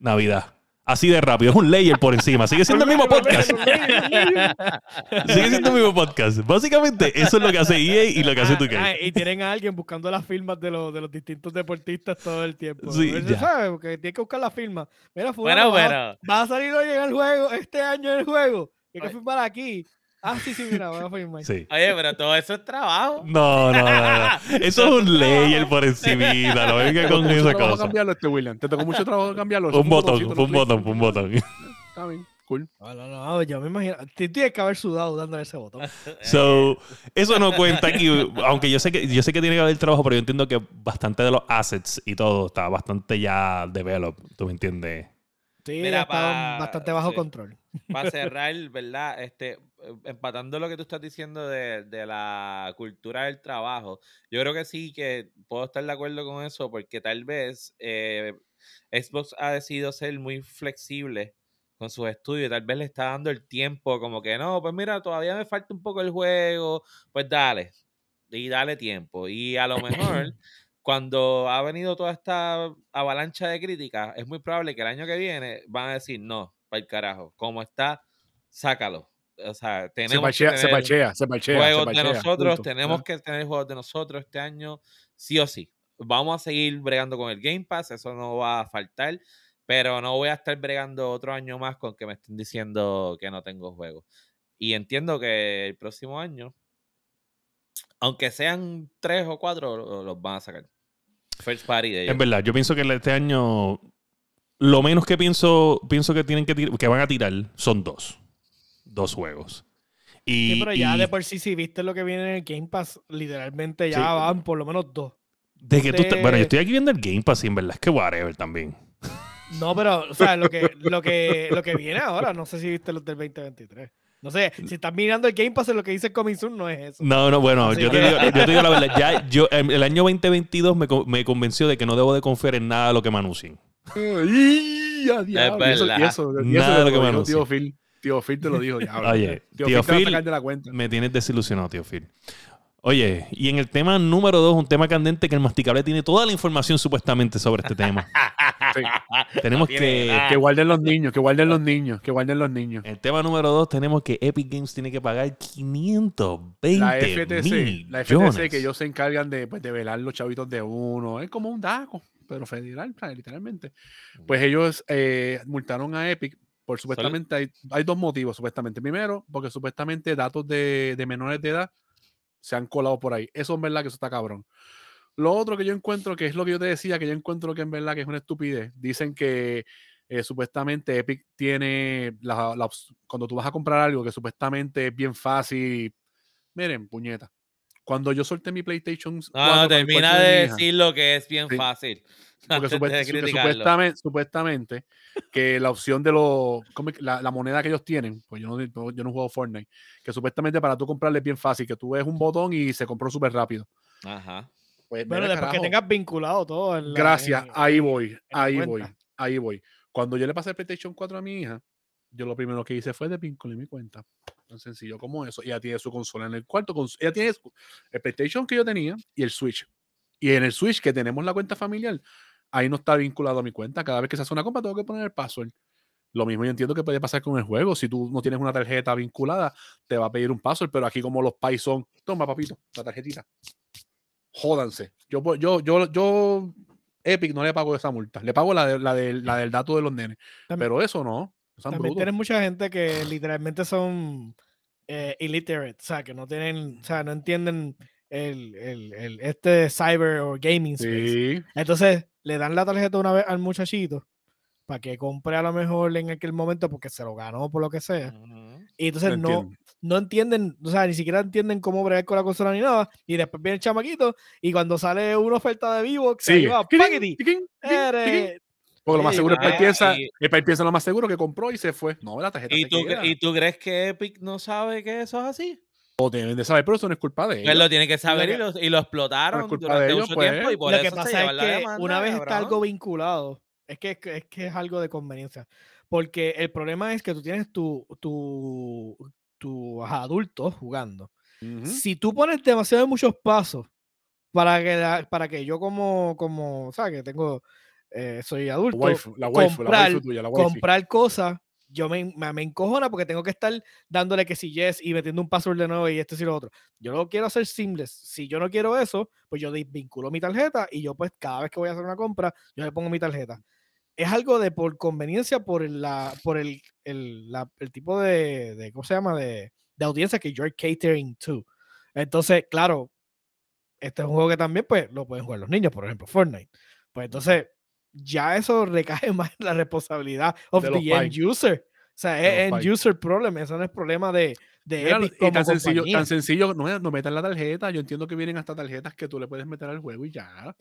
Navidad. Así de rápido, es un layer por encima. Sigue siendo el mismo podcast. Sigue siendo el mismo podcast. Básicamente, eso es lo que hace EA y lo que hace Ah, 2K. ah, y tienen a alguien buscando las firmas de los, de los distintos deportistas todo el tiempo. Sí, ya. ¿sabes? Porque tiene que buscar la firma. Mira, Bueno, fulano, va, pero va a salir hoy en el juego, este año en el juego. Hay que firmar aquí. Ah, sí, sí, mira, voy a firmar. Sí. Oye, pero todo eso es trabajo. No, no, no, no. Eso es un layer por encimita. No venga ¿Te con tocó mucho esa trabajo cosa. cambiarlo este William? ¿Te tocó mucho trabajo cambiarlo? Un botón, un botón, un botón. Está bien, cool. No, no, no, yo me imagino. Tienes que haber sudado dándole ese botón. So, eso no cuenta aquí, aunque yo sé que yo sé que tiene que haber trabajo, pero yo entiendo que bastante de los assets y todo está bastante ya developed, ¿tú me entiendes? Sí, Mira, está pa- bastante bajo sí. control. Para cerrar, ¿verdad? Este, empatando lo que tú estás diciendo de, de la cultura del trabajo, yo creo que sí que puedo estar de acuerdo con eso, porque tal vez eh, Xbox ha decidido ser muy flexible con sus estudios, tal vez le está dando el tiempo, como que no, pues mira, todavía me falta un poco el juego, pues dale, y dale tiempo. Y a lo mejor, cuando ha venido toda esta avalancha de críticas, es muy probable que el año que viene van a decir, no, para el carajo, como está, sácalo. O sea, Se tenemos parchea, que se tener parchea, se parchea. se juegos de parchea, nosotros, punto. tenemos que tener juegos de nosotros este año, sí o sí. Vamos a seguir bregando con el Game Pass, eso no va a faltar, pero no voy a estar bregando otro año más con que me estén diciendo que no tengo juegos. Y entiendo que el próximo año, aunque sean tres o cuatro, lo- los van a sacar. First party de ellos. Es verdad, yo pienso que este año lo menos que pienso pienso que tienen que que van a tirar son dos. Dos juegos. Y, Sí, pero ya y de por sí, si viste lo que viene en el Game Pass, literalmente ya Sí. van por lo menos dos. de que tú te- de- bueno, yo estoy aquí viendo el Game Pass y en verdad es que whatever también. No, pero, o sea, lo que, lo que, lo que viene ahora, no sé si viste los del 2023. No sé, si estás mirando el Game Pass, lo que dice Coming Soon no es eso. No, no, bueno, Así yo te, digo, yo te digo la verdad. Ya, yo, em, el año 2022 me, me convenció de que no debo de confiar en nada de lo que me anuncien. ¡Y, a diablo! Y eso- y verdad. eso, y Nada de lo que me dijo anuncie. Tío Phil. Te lo dijo, diablo. Oye, Tío, tío Phil te va a Phil, sacar de la cuenta. me tienes desilusionado, tío Phil. Oye, y en el tema número dos, un tema candente que el masticable tiene toda la información supuestamente sobre este tema. tenemos que... nada. Que guarden los niños, que guarden los niños, que guarden los niños. El tema número dos, tenemos que Epic Games tiene que pagar 520 La FTC, la FTC que ellos se encargan de, pues, de velar los chavitos de uno. Es como un DACO, pero federal, literalmente. Pues ellos eh, multaron a Epic por supuestamente hay, hay dos motivos, supuestamente. Primero, porque supuestamente datos de, de menores de edad se han colado por ahí. Eso es verdad que eso está cabrón. Lo otro que yo encuentro, que es lo que yo te decía, que yo encuentro que en verdad que es una estupidez. Dicen que eh, supuestamente Epic tiene, la, cuando tú vas a comprar algo que supuestamente es bien fácil. Miren, puñeta. Cuando yo solté mi PlayStation 4 No, el termina de hija, decir lo que es bien Sí. fácil. porque supuest- que supuestamente, supuestamente que la opción de los ¿cómo es que- la, la moneda que ellos tienen, pues yo no, yo no juego Fortnite, que supuestamente para tú comprarle es bien fácil, que tú ves un botón y se compró súper rápido. Ajá. Pues Bueno, mira, después que tengas vinculado todo. en la- Gracias, en- ahí voy, ahí cuenta. voy, ahí voy. Cuando yo le pasé el PlayStation 4 a mi hija, yo lo primero que hice fue desvincular mi cuenta. Tan sencillo como eso. Ella tiene su consola en el cuarto. Ella tiene el PlayStation que yo tenía y el Switch. Y en el Switch que tenemos la cuenta familiar, ahí no está vinculado a mi cuenta. Cada vez que se hace una compra tengo que poner el password. Lo mismo yo entiendo que puede pasar con el juego. Si tú no tienes una tarjeta vinculada, te va a pedir un password, pero aquí como los pais son, toma papito, la tarjetita. Jódanse. Yo, yo, yo, yo, Epic no le pago esa multa. Le pago la, de- la, del- la del dato de los nenes. También- Pero eso no. También brutos. tienes mucha gente que literalmente son eh, illiterate, o sea, que no tienen, o sea, no entienden el, el- el- este cyber o gaming space. Sí. Entonces, le dan la tarjeta una vez al muchachito para que compre a lo mejor en aquel momento porque se lo ganó por lo que sea. Ujú. Y entonces no, no entienden, o sea, ni siquiera entienden cómo bregar con la consola ni nada. Y después viene el chamaquito y cuando sale una oferta de vivo, se Sigue. va, tiquín. Eres- Porque lo más seguro es que él piensa, y- el país piensa lo más seguro que compró y se fue. No, la tarjeta ¿Y se tú, queda. cre- ¿Y tú crees que Epic no sabe que eso es así? O deben de saber, pero eso no es culpa de Pues ellos. lo tiene que saber y, lo, y lo explotaron culpa durante de ellos, mucho pues. tiempo y por lo que eso se pasa llevan es que demanda, una vez está algo vinculado, es que, es que es algo de conveniencia. Porque el problema es que tú tienes tu, tu, tu ajá, adulto jugando. Si tú pones demasiado muchos pasos para que, la- para que yo como, como, o sea, que tengo, eh, soy La adulto, waifu, la waifu, la comprar- waifu tuya, la waifu. comprar cosas, yo me, me, me encojona porque tengo que estar dándole que si yes y metiendo un password de nuevo y esto y lo otro. Yo lo quiero hacer seamless. Si yo no quiero eso, pues yo desvinculo mi tarjeta y yo pues cada vez que voy a hacer una compra, yo le pongo mi tarjeta. Es algo de por conveniencia, por la, por el, el, la- el tipo de, de, ¿cómo se llama? De, de audiencia que you're catering to. Entonces, claro, este es un juego que también pues lo pueden jugar los niños, por ejemplo, Fortnite. Pues entonces, ya eso recae más en la responsabilidad of De the end user. O sea, es los end user problem, eso no es problema de, de Mira, Epic y como tan sencillo, compañía. tan sencillo, no, es- no metan la tarjeta. Yo entiendo que vienen hasta tarjetas que tú le puedes meter al juego y ya.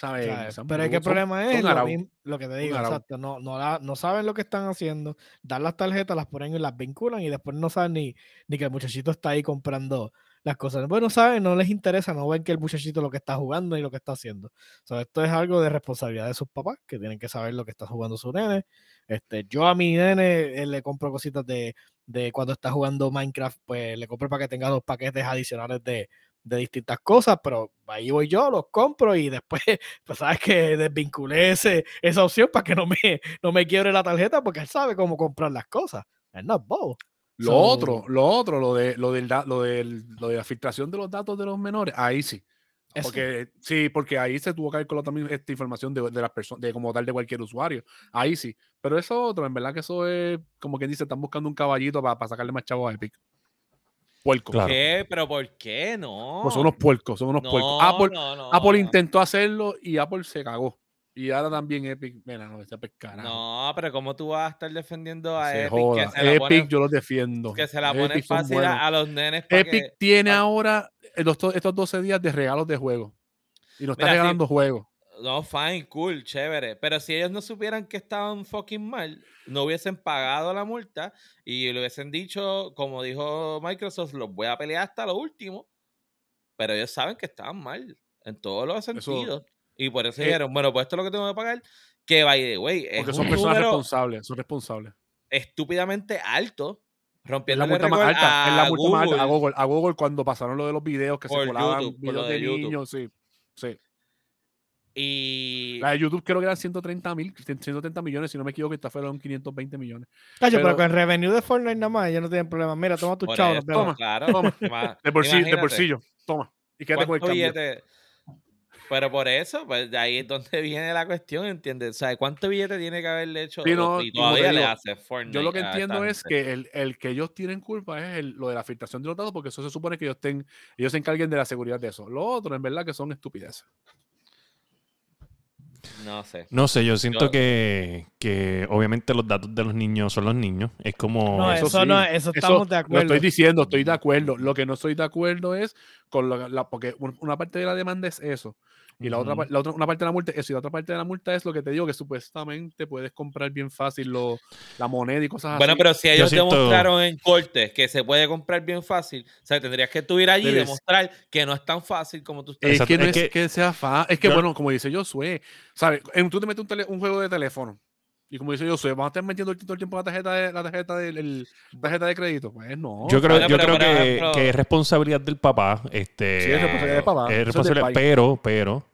¿Sabes? Pero es que el problema es lo, arau. mismo- lo que te digo, exacto, no, no, la- no saben lo que están haciendo, dan las tarjetas, las ponen y las vinculan y después no saben ni, ni que el muchachito está ahí comprando las cosas. Bueno, saben, no les interesa, no ven que el muchachito lo que está jugando y lo que está haciendo. O sea, esto es algo de responsabilidad de sus papás, que tienen que saber lo que está jugando su nene. Este, yo a mi nene eh, le compro cositas de, de cuando está jugando Minecraft, pues le compro para que tenga dos paquetes adicionales de, de distintas cosas, pero ahí voy yo, los compro y después, pues sabes que desvinculé esa opción para que no me, no me quiebre la tarjeta porque él sabe cómo comprar las cosas. Él no es bobo. Lo So- otro, lo otro, lo de, lo, del, lo, del, lo de la filtración de los datos de los menores, ahí sí. Eso- Porque sí, porque ahí se tuvo que colado también esta información de, de las personas, de como tal de cualquier usuario. Ahí sí. Pero eso otro, en verdad que eso es, como quien dice, están buscando un caballito para, sacarle más chavos a Epic. Puerco. Claro. ¿Qué? ¿Pero por qué? No. Pues son unos puercos, son unos no, puercos. Apple, no, no, Apple no. intentó hacerlo y Apple se cagó. Y ahora también Epic, mira, no, ese pescado. No, pero ¿cómo tú vas a estar defendiendo a se Epic joda. que se la Epic pone, yo los defiendo. que se la pone fácil a, a los nenes Epic que... tiene ahora estos, estos 12 días de regalos de juego. Y nos está Mira, regalando juegos. No, fine, cool, chévere. Pero si ellos no supieran que estaban fucking mal, no hubiesen pagado la multa y le hubiesen dicho, como dijo Microsoft, los voy a pelear hasta lo último. Pero ellos saben que estaban mal en todos los sentidos. Y por eso eh, dijeron, bueno, pues esto es lo que tengo que pagar. Que, by the way, es Porque un son personas responsables. Son responsables. estúpidamente alto. Es Rompiendo la multa más alta. Es la multa más alta. A Google. A Google cuando pasaron lo de los videos que se colaban YouTube, videos de, de YouTube. niños. Sí. Sí. Y La de YouTube creo que eran 130 mil, 130 millones, si no me equivoco, esta fueron 520 millones. Cacho, pero, pero- con el revenue de Fortnite nada más, ellos no tienen problema. Mira, toma tu chavo. Toma, claro, toma. De bolsillo, de bolsillo. Toma. Y quédate con el ¿cuánto cambio. billete? Pero por eso, pues de ahí es donde viene la cuestión, ¿entiendes? O sea, ¿cuánto billete tiene que haberle hecho? Sí, no, y todavía le hace Fortnite. Yo lo que entiendo es que el, el que ellos tienen culpa es el- lo de la filtración de los datos, porque eso se supone que ellos, ten, ellos se encarguen de la seguridad de eso. Lo otro, en verdad, que son estupideces. No sé. No sé, yo siento Yo- que, que obviamente los datos de los niños son los niños. Es como... No, eso eso, sí, no, eso Eso estamos de Lo acuerdo. estoy diciendo, estoy de acuerdo. Lo que no estoy de acuerdo es con lo- la, porque un- una parte de la demanda es eso. Y la otra, la otra, una parte de la multa es eso. Y la otra parte de la multa es lo que te digo, que supuestamente puedes comprar bien fácil lo- la moneda y cosas Bueno, así. pero si ellos siento- demostraron en corte que se puede comprar bien fácil, o sea, tendrías que tú ir allí y demostrar que no es tan fácil como tú estás Es que no es es, que- que, sea fácil. Es que, Yo- bueno, como dice Josué, ¿sabes? En- Tú te metes un, tele- un juego de teléfono. Y como dice Josué, ¿vas a estar metiendo todo el tiempo la tarjeta de, la tarjeta de, el- tarjeta de crédito? Pues no. Yo creo, Bueno, yo pero, creo que, ejemplo- que es responsabilidad del papá. Este, Sí, es responsabilidad del papá, es es responsabilidad, país. pero, pero,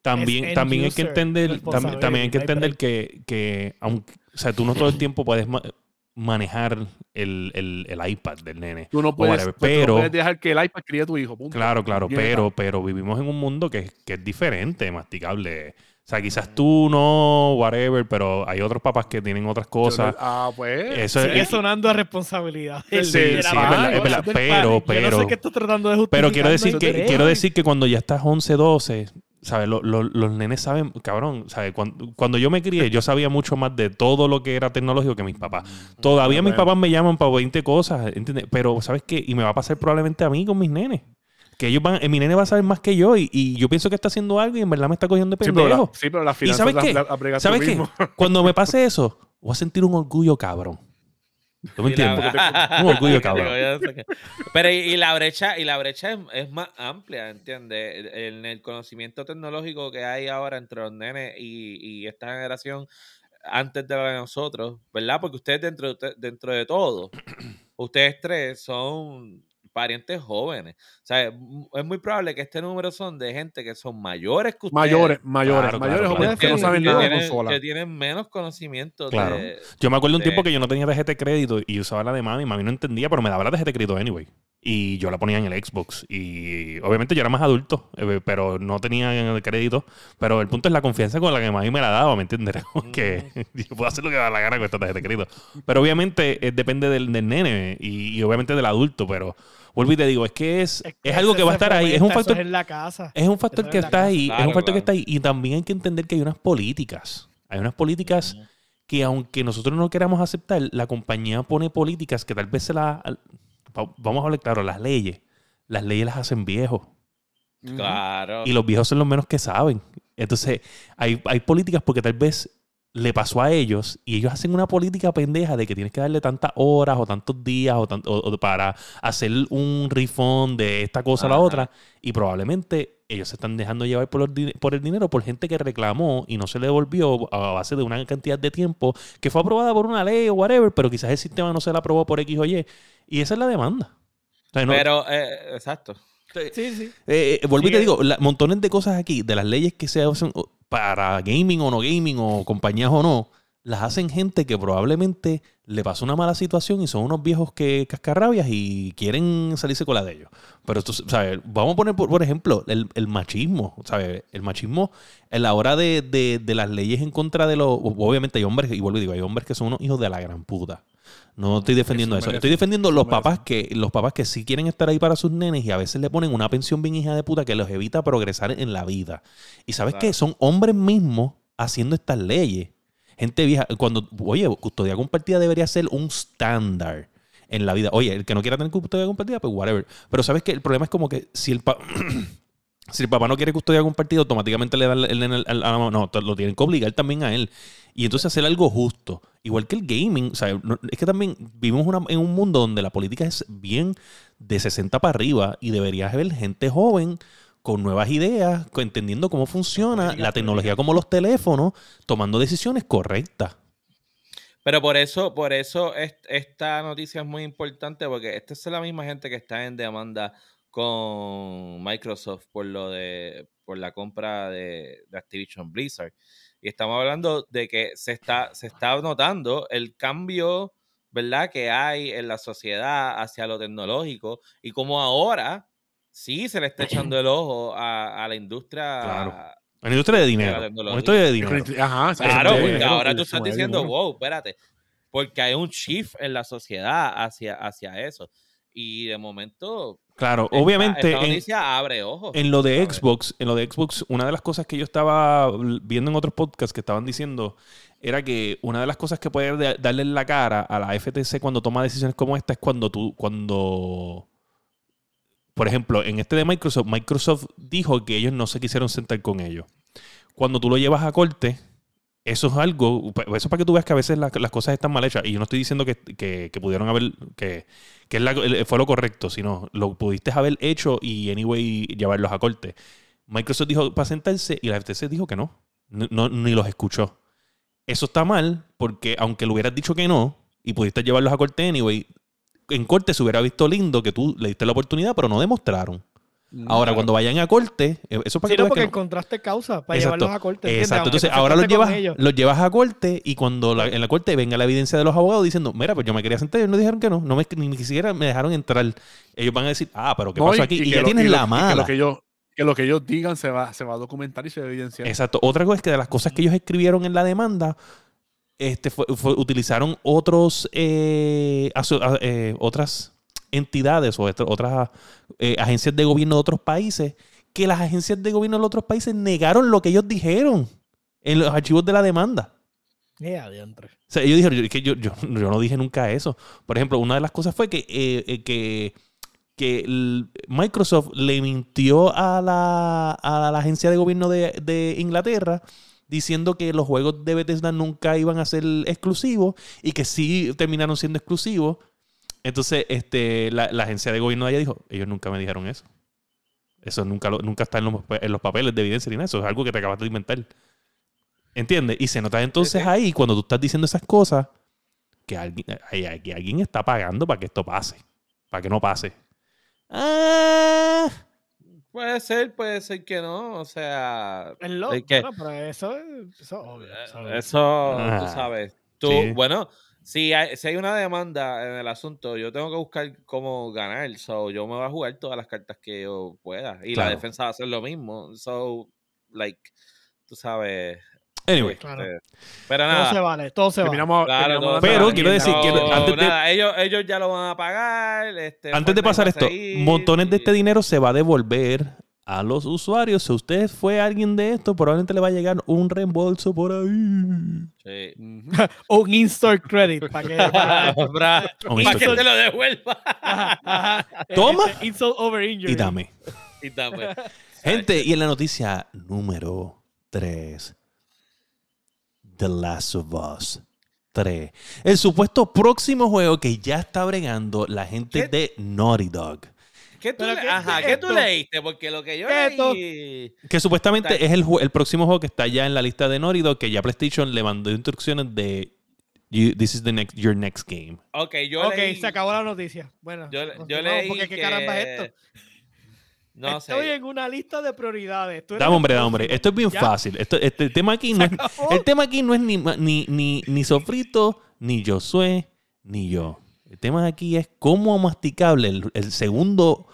también, también hay que entender, tam- también, hay que entender que, que aunque, o sea, tú no todo el tiempo puedes ma- manejar el, el, el iPad del nene. Tú no puedes, whatever, pues, tú no pero- puedes dejar que el iPad críe a tu hijo. punto. Claro, claro, pero, pero vivimos en un mundo que, que es diferente, masticable. O sea, quizás tú no, whatever, pero hay otros papás que tienen otras cosas. Ah, pues. Eso Sigue es, sonando a responsabilidad. Sí, sí, es verdad, es pero- padre. Yo no pero- sé qué estás tratando de justificar. pero quiero decir que creo. quiero decir que cuando ya estás 11, 12, ¿sabes? Lo- lo- los nenes saben, cabrón, ¿sabes? Cuando, cuando yo me crié, yo sabía mucho más de todo lo que era tecnológico que mis papás. Todavía mis bueno. papás me llaman para 20 cosas, ¿entiendes? Pero, ¿sabes qué? Y me va a pasar probablemente a mí con mis nenes. Que ellos van, eh, mi nene va a saber más que yo y, y yo pienso que está haciendo algo y en verdad me está cogiendo de Sí, pero, pendejo. la, sí, pero las finanzas sabes qué? Cuando me pase eso, voy a sentir un orgullo cabrón. ¿Tú me Y la- entiendes? Un orgullo, cabrón. Pero y, y la brecha, y la brecha es, es más amplia, ¿entiendes? En el conocimiento tecnológico que hay ahora entre los nenes y, y esta generación antes de la de nosotros, ¿verdad? Porque ustedes dentro, dentro de todo, ustedes tres son parientes jóvenes. O sea, es mu- es muy probable que este número son de gente que son mayores que ustedes. Mayores, mayores, Claro, mayores claro, jóvenes claro. que no saben que nada de tienen, consola. que tienen menos conocimiento Claro. de... Yo me acuerdo un de- tiempo que yo no tenía tarjeta de crédito y usaba la de mami. Mami no entendía, pero me daba la tarjeta de crédito anyway. Y yo la ponía en el Xbox. Y obviamente yo era más adulto, eh, pero no tenía el crédito. Pero el punto es la confianza con la que mami me la daba, ¿me entiendes? Que yo puedo hacer lo que me da la gana con esta tarjeta de crédito. Pero obviamente eh, depende del, del nene y, y obviamente del adulto. Pero vuelvo y te digo, es que es, es, que algo que va a estar ahí. Es un factor es en la casa. es un factor Eso que es la está casa. ahí, es un factor que está ahí. Y también hay que entender que hay unas políticas. Hay unas políticas que aunque nosotros no queramos aceptar, la compañía pone políticas que tal vez se las... Vamos a hablar claro, las leyes. Las leyes las hacen viejos. Claro. Y los viejos son los menos que saben. Entonces, hay, hay políticas porque tal vez le pasó a ellos y ellos hacen una política pendeja de que tienes que darle tantas horas o tantos días o, tan- o- o para hacer un refund de esta cosa a la otra y probablemente ellos se están dejando llevar por, los por el dinero por gente que reclamó y no se le devolvió a base de una cantidad de tiempo que fue aprobada por una ley o whatever, pero quizás el sistema no se la aprobó por X o Y y esa es la demanda. O sea, no- Pero, eh, exacto. Sí, sí. eh, eh, vuelvo y te Sigue. digo, la- montones de cosas aquí, de las leyes que se hacen para gaming o no gaming, o compañías o no, las hacen gente que probablemente le pasó una mala situación y son unos viejos que cascarrabias y quieren salirse con la de ellos. Pero tú sabes, vamos a poner, por, por ejemplo, el, el machismo, ¿sabes? El machismo en la hora de, de- de las leyes en contra de los... Obviamente hay hombres, y vuelvo y digo, hay hombres que son unos hijos de la gran puta. No estoy defendiendo Eso Estoy defendiendo los papás que los papás que sí quieren estar ahí para sus nenes y a veces le ponen una pensión bien hija de puta que los evita progresar en la vida. Y sabes Claro. que son hombres mismos haciendo estas leyes. Gente vieja, cuando, oye, custodia compartida debería ser un estándar en la vida. Oye, el que no quiera tener custodia compartida, pues whatever. Pero sabes que el problema es como que si el pa- si el papá no quiere custodia compartida, automáticamente le dan el nene al- mamá. No, lo tienen que obligar también a él. Y entonces hacer algo justo. Igual que el gaming. O sea, es que también vivimos en un mundo donde la política es bien de 60 para arriba y debería haber gente joven con nuevas ideas, entendiendo cómo funciona la tecnología como los teléfonos, tomando decisiones correctas. Pero por eso, por eso es- esta noticia es muy importante, porque esta es la misma gente que está en demanda con Microsoft por lo de por la compra de, de Activision Blizzard. Y estamos hablando de que se está, se está notando el cambio, ¿verdad?, que hay en la sociedad hacia lo tecnológico y como ahora sí se le está echando el ojo a, a la industria. Claro. La industria de dinero. Una industria de dinero. Ajá, sí, Claro, porque dinero, ahora tú estás diciendo, dinero. wow, espérate, porque hay un shift en la sociedad hacia, hacia eso. Y de momento, Claro, esta- obviamente esta en, noticia abre ojos. en lo de. Xbox, en lo de Xbox, una de las cosas que yo estaba viendo en otros podcasts que estaban diciendo era que una de las cosas que puede da- darle en la cara a la FTC cuando toma decisiones como esta es cuando tú, cuando, por ejemplo, en este de Microsoft, Microsoft dijo que ellos no se quisieron sentar con ellos. Cuando tú lo llevas a corte, eso es algo, eso es para que tú veas que a veces las, las cosas están mal hechas. Y yo no estoy diciendo que, pudieron haber, que, fue lo correcto, sino lo pudiste haber hecho y anyway llevarlos a corte. Microsoft dijo para sentarse y la FTC dijo que no, No- no- ni los escuchó. Eso está mal porque aunque le hubieras dicho que no y pudiste llevarlos a corte anyway, en corte se hubiera visto lindo que tú le diste la oportunidad, pero no demostraron. Ahora, Claro. cuando vayan a corte, eh, eso es para Sí, que no, porque que no- encontraste causa para Exacto, llevarlos a corte. ¿entiendes? Exacto. Entonces, ahora los llevas, los llevas a corte y cuando la- en la corte venga la evidencia de los abogados diciendo, mira, pues yo me quería sentar y ellos me dijeron que no, no me, ni siquiera me dejaron entrar. Ellos van a decir, ah, pero ¿qué No, pasó y- aquí? y Y, que ya lo- tienes y lo- la y Que mala. lo que, ellos, que lo que ellos digan se va, se va a documentar y se va a evidenciar. Exacto. Otra cosa es que de las cosas que ellos escribieron en la demanda, este fue, fue- utilizaron otros eh, aso- eh, otras entidades o otras eh, agencias de gobierno de otros países, que las agencias de gobierno de los otros países negaron lo que ellos dijeron en los archivos de la demanda. Adiantre. O sea, ellos dijeron, que yo, yo, yo no dije nunca eso. Por ejemplo, una de las cosas fue que, que, que Microsoft le mintió a la, a la agencia de gobierno de, de Inglaterra diciendo que los juegos de Bethesda nunca iban a ser exclusivos y que sí terminaron siendo exclusivos. Entonces, este, la, la agencia de gobierno de allá dijo, ellos nunca me dijeron eso. Eso nunca, lo- nunca está en los, en los papeles de evidencia ni nada. Eso es algo que te acabas de inventar. ¿Entiendes? Y se nota entonces sí. ahí, cuando tú estás diciendo esas cosas, que alguien, hay- hay- que alguien está pagando para que esto pase. Para que no pase. Ah, Puede ser, puede ser que no. O sea, Es loco. Es que- bueno, pero eso es eso es obvio. Eh, Eso, Ah, tú sabes. Tú, sí. Bueno, si hay, si hay una demanda en el asunto, yo tengo que buscar cómo ganar. So, yo me voy a jugar todas las cartas que yo pueda. Y Claro. la defensa va a hacer lo mismo. So, like, tú sabes. Anyway. Claro. Pero todo nada. se vale, todo se vale. Terminamos, Claro, terminamos todo se Pero vale. quiero decir, No, quiero- antes de- nada, ellos, ellos ya lo van a pagar. Este, Antes de pasar esto, seguir, montones de este dinero se va a devolver a los usuarios. Si usted fue alguien de esto, probablemente le va a llegar un reembolso por ahí. Sí. Un in-store credit para que. para- que te lo devuelva. Ajá, ajá. Toma. Este, insult over injury. Y dame. Y dame. Gente, y en la noticia número 3. The Last of Us 3. El supuesto próximo juego que ya está bregando la gente ¿Qué? de Naughty Dog. ¿Qué tú, Pero le- ¿qué- ajá, qué ¿qué es tú leíste? Porque lo que yo leí... Que supuestamente es el, el próximo juego que está ya en la lista de Naughty Dog, que ya PlayStation le mandó instrucciones de you- This is the next, your next game. Ok, yo ok, leí... se acabó la noticia. Bueno, Yo, leí porque que... qué caramba es esto. No Estoy sé. en una lista de prioridades. Tú Dame, hombre, dame, hombre. Esto es bien Ya, fácil. Esto, este, el tema aquí no es, el tema aquí no es ni, ni, ni, ni Sofrito, ni Josué, ni yo. El tema aquí es cómo masticable el, el segundo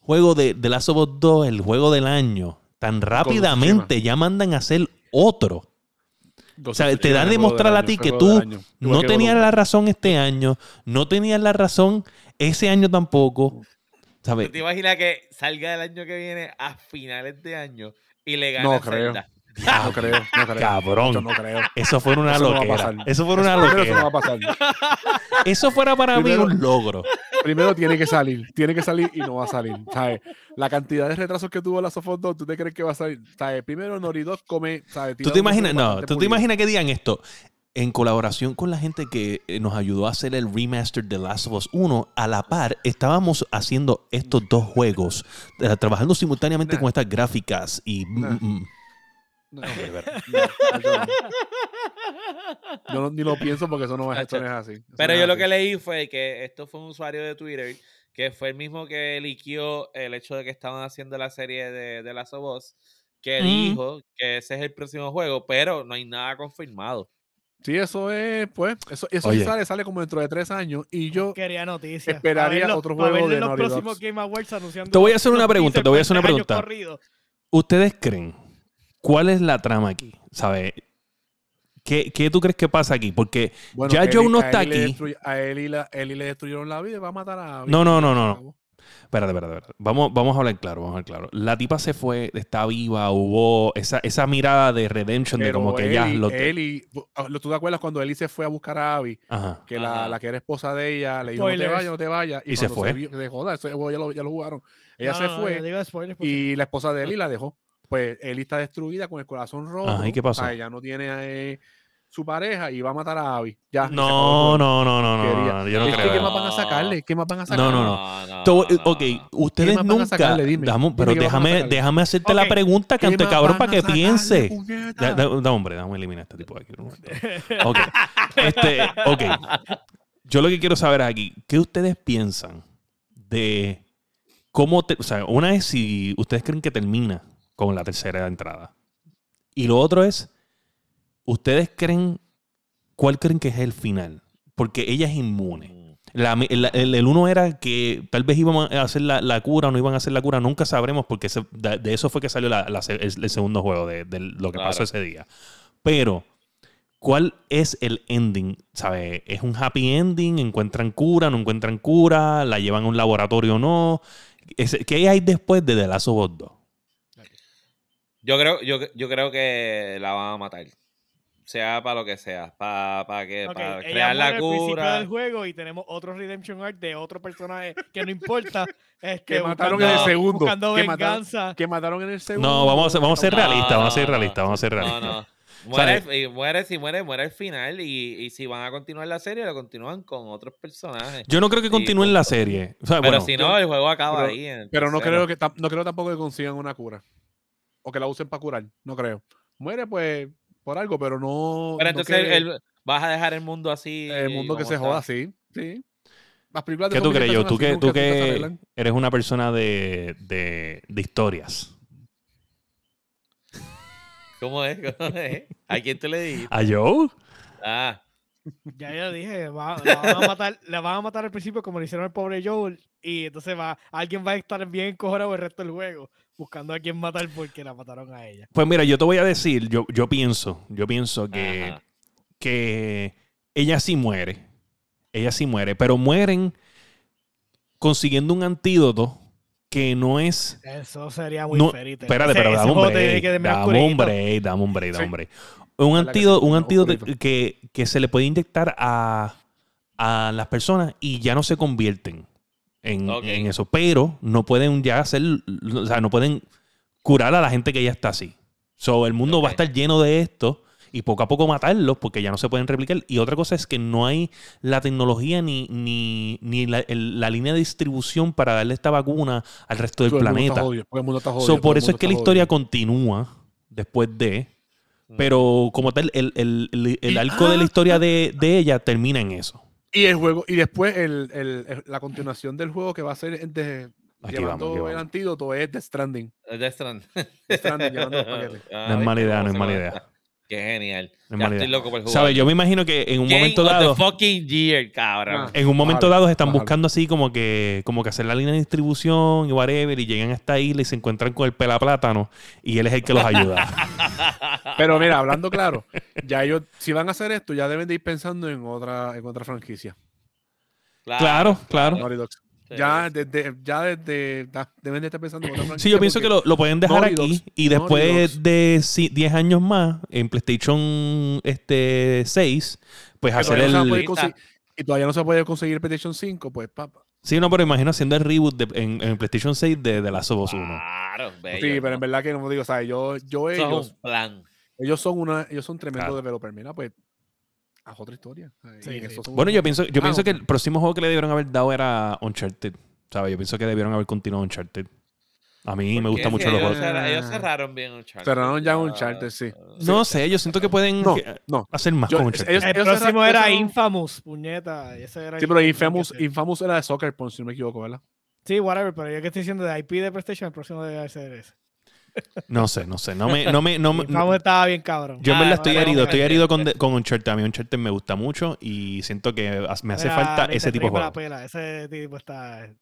juego de, de Last of Us 2, el juego del año, tan rápidamente ya mandan a hacer otro. O sea, te da a demostrar a ti que tú No tenías la razón este año, no tenías la razón ese año tampoco. ¿Sabes? ¿Tú te imaginas que salga el año que viene a finales de año y le gane No a creo. Zelda? No creo, no creo. Cabrón. Yo no creo. Eso fuera una Eso no va a loquera. pasar. Eso fuera una Primero eso no va loquera. a pasar. Eso fuera para mí un logro. Primero tiene que salir, tiene que salir y no va a salir. ¿sabes? La cantidad de retrasos que tuvo la Sofos 2, ¿tú te crees que va a salir? ¿sabes? Primero Noridot come, ¿sabes? ¿Tú te imaginas? No, ¿tú te imaginas que digan esto? En colaboración con la gente que eh, nos ayudó a hacer el remaster de Last of Us 1, a la par estábamos haciendo estos dos juegos, eh, trabajando simultáneamente Nah. con estas gráficas y... mm, Nah. mm, No, no, yo no. Yo no- ni lo pienso porque eso no es, esto no es así. Eso Pero no es yo lo que leí fue que esto fue un usuario de Twitter que fue el mismo que liquió el hecho de que estaban haciendo la serie de, de Last of Us, que Mm. dijo que ese es el próximo juego, pero no hay nada confirmado. Sí, eso es, pues, eso, eso Oye. sale, sale como dentro de tres años. Y yo, Quería noticias. esperaría otro juego de los Naughty próximos Dogs. Game Awards anunciando Te voy a hacer una pregunta, te voy a hacer una años pregunta. corridos. ¿Ustedes creen cuál es la trama aquí? ¿Sabes? ¿Qué, ¿Qué tú crees que pasa aquí? Porque bueno, ya Joe no a está le aquí. destruy- a Eli, la- Eli le destruyeron la vida y va a matar a Abby. No, no, no, no, no. Espérate, espérate, espérate. Vamos, vamos a hablar claro, vamos a hablar claro. La tipa se fue, está viva, hubo esa, esa mirada de redemption de como que ya lo... Eli- ah, ¿tú te acuerdas cuando Eli se fue a buscar a Abby? Ajá. Que la, Ajá. la que era esposa de ella le dijo, no te Spoilers. vayas, no te vayas. Y se cuando fue. se joda, juego ya lo, ya lo jugaron. Ella No, se no, no, fue spoilers porque- y la esposa de Eli la dejó. Pues Eli está destruida con el corazón roto. Ajá, ¿y qué pasó? O sea, ella no tiene eh, su pareja y va a matar a Abby. Ya. No, no, no, no, no, no, yo no Es que, creo. ¿Qué más van a sacarle? ¿Qué más van a No, sacarle? no, no. Voy- ok, ustedes más van a nunca... sacarle? Dime. Dame- Dime pero déjame, déjame hacerte la pregunta, ¿Qué cante más cabrón, para que piense. Da, da- da, hombre, déjame eliminar a este tipo de aquí. Ok. Este, ok. Yo lo que quiero saber aquí, ¿qué ustedes piensan de cómo, te- o sea, una es si ustedes creen que termina con la tercera entrada. Y lo otro es, ¿ustedes creen, cuál creen que es el final? Porque ella es inmune. La- el, el- el uno era que tal vez iban a hacer la, la cura o no iban a hacer la cura, nunca sabremos porque de, de eso fue que salió la- el, el segundo juego, de, de lo que Claro. pasó ese día. Pero, ¿cuál es el ending? ¿Sabe? ¿Es un happy ending? ¿Encuentran cura? ¿No encuentran cura? ¿La llevan a un laboratorio o no? ¿Qué hay después de The Last of Us 2? Yo creo, yo, yo creo que la van a matar. Sea para lo que sea. Para que Ok, para ella crear la muere al principio cura. del juego y tenemos otro redemption arc de otro personaje que no importa. Este, Que mataron buscando- en el segundo. Buscando que, mataron, venganza. que mataron en el segundo. No, vamos a ser, vamos a ser No, realistas, vamos a ser no, realistas, vamos a ser realistas. no. Muere, y muere, si muere, muere al final. Y, y si van a continuar la serie, lo continúan con otros personajes. Yo no creo que Sí, continúen la punto. serie. O sea, Pero bueno, si no, el juego acaba pero- ahí. en Pero no creo, que, no creo tampoco que consigan una cura. O que la usen para curar. No creo. Muere, pues, por algo, pero no. Pero no entonces que- el- vas a dejar el mundo así. el mundo que se está. joda, sí. sí. Las películas de ¿qué tú crees yo? Tú así, que, tú que eres una persona de, de, de historias. ¿Cómo es? ¿Cómo es? ¿A quién te le dijiste? ¿A Joe? Ah, Ya ya dije, va- la, van a matar, la van a matar al principio como le hicieron al pobre Joel. Y entonces va, alguien va a estar bien encojonado el resto del juego. Buscando a quién matar porque la mataron a ella. Pues mira, yo te voy a decir, yo, yo pienso, yo pienso que, ajá. que ella sí muere. Ella sí muere, pero mueren consiguiendo un antídoto que no es Eso sería muy No, ferite. espérate, pero dame un break. Dame un break, dame un break, dame un break. Un ¿Verdad que antídoto, un antídoto que, que se le puede inyectar a, a las personas y ya no se convierten en, eso. Pero no pueden ya hacer, o sea, no pueden curar a la gente que ya está así. So, el mundo va a estar lleno de esto y poco a poco matarlos porque ya no se pueden replicar. Y otra cosa es que no hay la tecnología ni, ni, ni la, el- la línea de distribución para darle esta vacuna al resto del planeta. jodido, jodido, So, por eso es que la historia jodido. continúa después de. Mm. Pero como tal, el, el- el- el Y- arco de la ah, historia de, de ella termina en eso. Y el juego, y después el, el- el- la continuación del juego que va a ser de, Aquí llevando vamos, el antídoto es The Stranding. Death Strand. Death Stranding llevando los paquetes. Ah, No es mala ¿viste idea, no es mala idea. Qué genial. Es ya estoy loco por jugar. ¿Sabes? Yo me imagino que en un Game momento of the dado. fucking year, cabrón. Ah. En un momento dado están bájalo. buscando así como que, como que hacer la línea de distribución y whatever, y llegan a esta isla y se encuentran con el pelaplátano y él es el que los ayuda. Pero mira, hablando claro, ya ellos, si van a hacer esto, ya deben de ir pensando en otra, en otra franquicia. Claro, claro. Dogs. Sí. Ya desde, ya desde, ya deben de estar pensando. Sí, yo pienso que lo, lo pueden dejar Naughty aquí Dogs, y después de si- 10 años más en PlayStation este 6, pues hacer no el... conseguir- y todavía no se puede conseguir el PlayStation 5, pues papá. Sí, no, pero imagino haciendo el reboot de- en, en PlayStation 6 de, de Last of Us 1. Claro, bello, Sí, pero ¿no? en verdad que no digo, o sea, yo, yo ellos, un plan. ellos son una, ellos son tremendos Claro. developers, mira, pues haz otra historia. Sí, sí. Bueno, yo pienso, yo Ah, pienso que el próximo juego que le debieron haber dado era Uncharted. ¿Sabes? Yo pienso que debieron haber continuado Uncharted. A mí me gustan mucho los juegos. ellos cerraron bien Uncharted. Cerraron ya Uncharted, sí. No sé, yo siento que pueden No, no. hacer más Yo- con Uncharted. ellos- El ellos próximo era Infamous, puñeta. Ese era el Sí, pero Infamous. Infamous era de Soccer Punch, si no me equivoco, ¿verdad? Sí, whatever, pero yo que estoy diciendo de IP de PlayStation, el próximo debe ser ese. No sé, no sé. No me, no me, no me- Infamous estaba bien cabrón. yo en Ah, verdad estoy bueno, herido, estoy herido con, con Uncharted. A mí Uncharted me gusta mucho y siento que me hace Mira, falta ese tipo de juego. la pela, Ese tipo está. eh,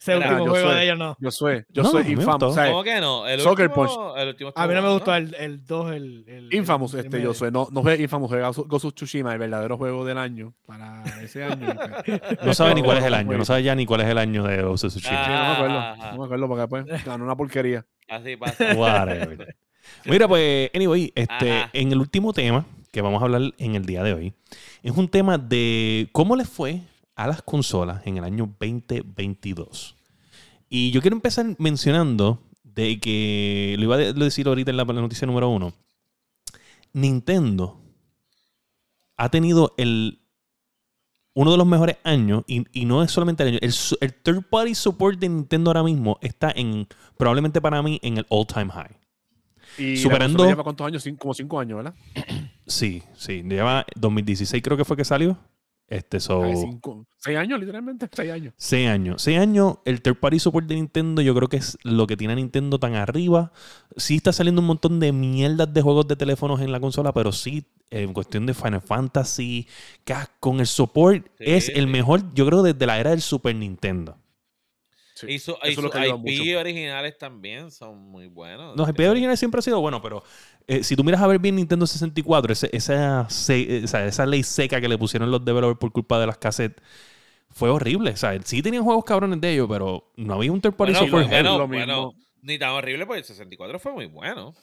Ese Mira, último juego soy- de ellos no. Yo soy, yo No, soy infamous. o sea, ¿Cómo que no? El Soccer último, el último A mí no me gustó el, el 2, el, el. Infamous, el este, yo soy. No, no fue Infamous, fue of Tsushima, el verdadero juego del año para ese año. No sabe ni cuál es el No, año, no pues. sabe ya ni cuál es el año de Ghost of Tsushima. Sí, no me acuerdo. Ajá. No me acuerdo porque pues ganó una porquería. Así pasa. Whatever. Mira, pues, anyway, este, Ajá. en el último tema que vamos a hablar en el día de hoy, es un tema de cómo les fue a las consolas en el año 2022. Y yo quiero empezar mencionando de que, lo iba a de- decir ahorita en la noticia número uno, Nintendo ha tenido el uno de los mejores años, y, y no es solamente el año, el, el third party support de Nintendo ahora mismo está en, probablemente para mí, en el all time high. Y Superando- lleva cuántos años? Como cinco años, ¿verdad? Sí, sí, lleva 2016 creo que fue que salió. Este, so, cinco- seis años, literalmente, seis años. seis años. Seis años, el third party support de Nintendo yo creo que es lo que tiene a Nintendo tan arriba. Sí está saliendo un montón de mierdas de juegos de teléfonos en la consola, pero sí, en cuestión de Final Fantasy, con el support Sí, es el mejor, yo creo, desde la era del Super Nintendo. Sí, Y, su, eso y es lo sus IP mucho. originales también son muy buenos. Los IP originales siempre ha sido bueno, pero eh, si tú miras a ver bien Nintendo 64, ese- esa, se- esa, esa ley seca que le pusieron los developers por culpa de las cassettes fue horrible. O sea, sí tenían juegos cabrones de ellos, pero no había un third party Bueno, support bueno, bueno, ni tan horrible porque el 64 fue muy bueno.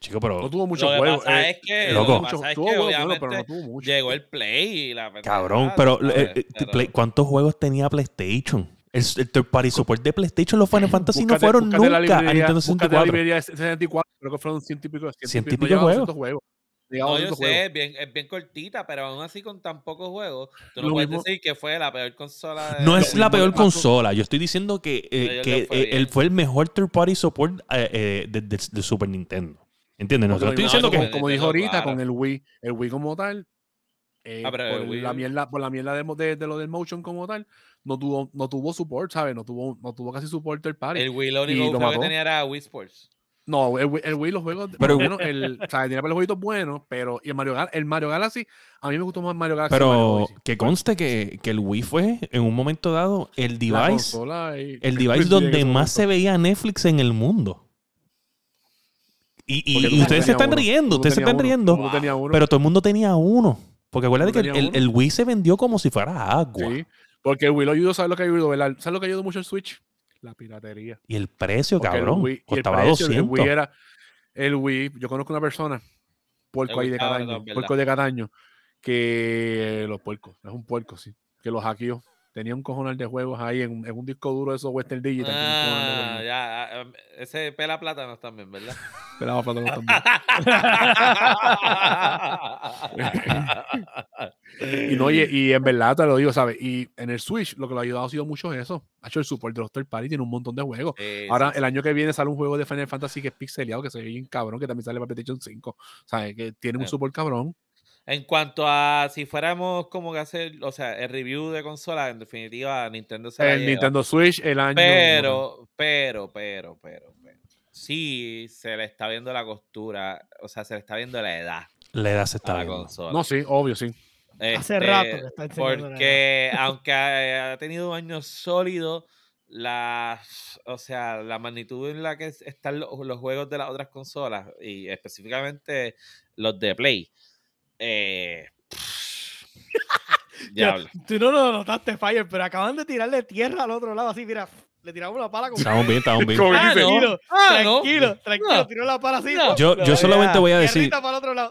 Chico, pero No tuvo muchos Lo que juegos. pasa eh, es que, loco. lo que mucho- pasa es tuvo que juegos buenos, pero no obviamente tuvo mucho. llegó el Play y la cabrón, pero, eh, eh, Pero- Play- ¿cuántos juegos tenía PlayStation? El, el third party support de PlayStation, los Final Fantasy no Búscate- fueron búscate la nunca a librería- Nintendo búscate la 64. librería de 64, creo que fueron ciento y pico. Ciento y no a juegos. 200 juegos. A No, yo 200 sé, es bien, es bien cortita, pero aún así con tan pocos juegos, tú no Lo puedes mismo- decir que fue la peor consola de No es la peor consola. Yo estoy diciendo que, eh, que fue eh, él fue el mejor third party support eh, eh, de, de- de Super Nintendo. ¿Entiendes? No, estoy diciendo pasó que. como dijo ahorita, claro. con el Wii, el Wii como tal, eh, Ah, por, Wii- la mierda, por la mierda de, de- de lo del motion como tal, no tuvo, no tuvo support, ¿sabes? No tuvo, no tuvo casi support third party. El Wii lo único que tenía era Wii Sports. No, el, Wii- el Wii, los juegos, Pero- pero menos el, o sea, tenía los jueguitos buenos, pero y el Mario, Gal- el Mario Galaxy, a mí me gustó más Mario Galaxy. que Mario Pero que conste que, que el Wii fue en un momento dado el device, y- el device donde más se veía Netflix en el mundo. Y, y- ustedes se están uno, riendo, ustedes se están uno, riendo, pero todo el mundo tenía uno. Porque acuérdate que el Wii se vendió como si fuera agua. Sí, porque el Wii lo ayudó, ¿sabes lo que ayudó? ¿verdad? ¿Sabes lo que ayudó mucho el Switch? La piratería. Y el precio, Porque el cabrón, Wii- el costaba precio, 200. El Wii era. El Wii, yo conozco una persona, puerco ahí de Cataño, puerco de Cataño, que los puercos, es un puerco, sí, que los hackeó. Tenía un cojonal de juegos ahí en, un- en un disco duro de esos Western Digital. de Ah, ya, ah, um, ese pela plátanos también, ¿verdad? Pelaba plátano también. Y, no, y, y en verdad te lo digo, ¿sabes? Y en el Switch lo que lo ha ayudado ha sido mucho eso. Ha hecho el support de los third party, tiene un montón de juegos. Sí, Ahora, sí, el año que viene sale un juego de Final Fantasy que es pixeleado, que se ve bien cabrón, que también sale para PlayStation 5. ¿Sabes? Que tiene un support cabrón. En cuanto a si fuéramos como que hacer, o sea, el review de consola, en definitiva, Nintendo se la El lleva. Nintendo Switch, el año. Pero, pero, pero, pero, pero. Sí, se le está viendo la costura, o sea, se le está viendo la edad La edad se a está la viendo. consola. No, sí, obvio, sí. Hace Este, rato que está enseñando la Porque aunque ha ha tenido un año sólido, la, o sea, la magnitud en la que es- están los, los juegos de las otras consolas, y específicamente los de Play, eh, diablo. Tú no lo notaste, Fire, pero acaban de tirarle tierra al otro lado, así, mira. Le tiramos una pala con. Estamos bien, estamos bien. Como Ah. Tranquilo, Ah, no. tranquilo, tranquilo, No. tiró la pala así. No. Yo, yo solamente voy a decir,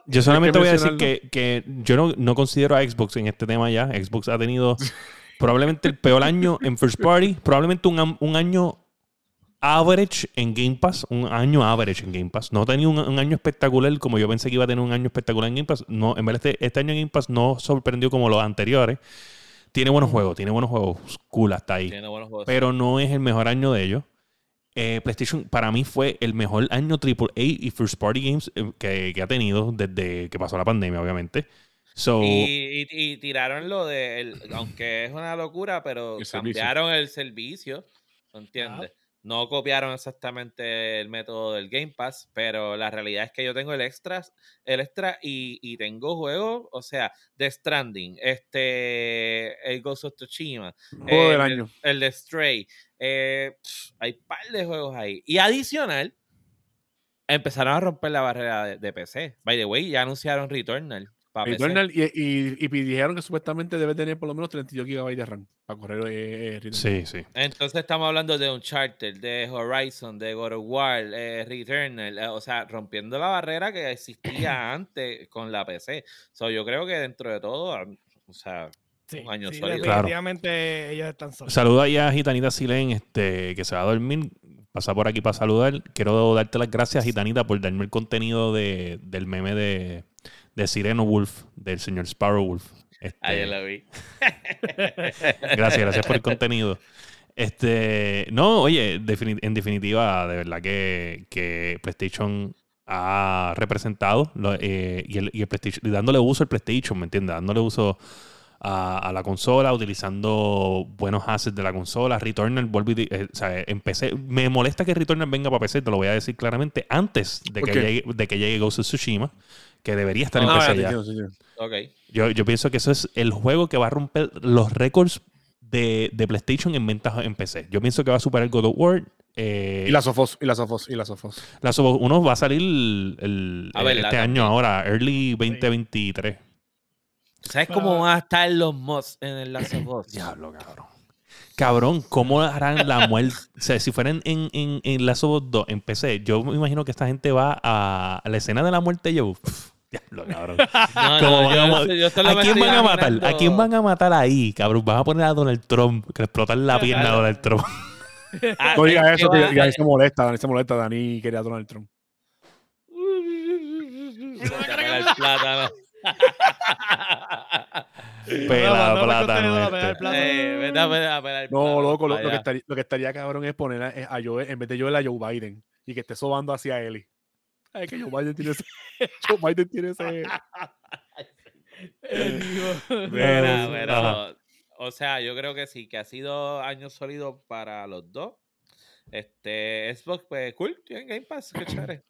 yo solamente voy a decir que, que yo no, no considero a Xbox en este tema ya. Xbox ha tenido probablemente el peor año en First Party, probablemente un, un año average en Game Pass, un año average en Game Pass. No tenido un, un año espectacular como yo pensé que iba a tener un año espectacular en Game Pass. No, en verdad este, este año en Game Pass no sorprendió como los anteriores. Tiene buenos juegos, tiene buenos juegos, cool hasta ahí. Tiene buenos juegos. pero no es el mejor año de ellos. Eh, PlayStation para mí fue el mejor año AAA y First Party Games eh, que, que ha tenido desde que pasó la pandemia, obviamente. So, Y, y- y tiraron lo de, el- aunque es una locura, pero El servicio. cambiaron el servicio, ¿me entiendes? No copiaron exactamente el método del Game Pass, pero la realidad es que yo tengo el extra, el extra y, y tengo juegos, o sea, The Stranding, este, el Ghost of Tsushima, Juego del el, año. el de Stray, eh, hay par de juegos ahí. Y adicional, empezaron a romper la barrera de, de PC. By the way, ya anunciaron Returnal. Returnal y, y, y dijeron que supuestamente debe tener por lo menos 32 GB de RAM para correr eh, Returnal. Sí, sí. Entonces estamos hablando de Uncharted, de Horizon, de God of War, eh, Returnal, eh, o sea, rompiendo la barrera que existía antes con la PC. So, yo creo que dentro de todo, o sea, Sí, Un año sí, sólido. Claro. definitivamente ellos están solos. Saluda ahí a Gitanita Silén, este, que se va a dormir. Pasa por aquí para saludar. Quiero darte las gracias, Gitanita, por darme el contenido de, del meme de, de Sireno Wolf, del señor Sparrow Wolf. Este, ayer lo vi. Gracias, gracias por el contenido. Este, no, oye, en definitiva, de verdad que, que PlayStation ha representado lo- eh, y, el, y el PlayStation, y dándole uso al PlayStation, ¿me entiendes? Dándole uso a, a la consola, utilizando buenos assets de la consola. Returnal, di- eh, o sea, en PC, me molesta que Returnal venga para PC, te lo voy a decir claramente, antes de, ¿Por que llegue, de que llegue Ghost of Tsushima, que debería estar No, en no, PC ya. sí, sí. Ok. Yo, yo pienso que eso es el juego que va a romper los récords de, de PlayStation en ventas en PC. Yo pienso que va a superar God of War. eh, Y las Sofos, y las Sofos, y las Sofos. Last of Us 1 va a salir el, el- A ver, este la- año ahora, early 2023. ¿Sabes cómo van a estar los mods en el Last of Us? Diablo, cabrón. Cabrón, ¿cómo harán la muerte? O sea, si fueran en, en, en Last of Us 2 en PC, yo me imagino que esta gente va a, a la escena de la muerte de Joe. Pff, Diablo, cabrón. No, ¿Cómo no, van a yo, yo solo ¿A me quién van a matar? ¿A quién van a matar ahí, cabrón? Van a poner a Donald Trump, que le explotan la pierna a Donald Trump. Ah, No digas es eso, que Dani se molesta, Dani se molesta, Dani quería a Donald Trump. Pela, no, no, plátano. no, este. Eh, loco, lo, que estaría, lo que estaría cabrón es poner a, a Joe, en vez de Joel a Joe Biden y que esté sobando hacia Eli. Ay, que Joe Biden tiene ese. Joe Biden tiene ese. Eh, Mira, o sea, yo creo que sí, que ha sido año sólido para los dos. Este, Xbox, pues cool, tienen Game Pass, qué chévere.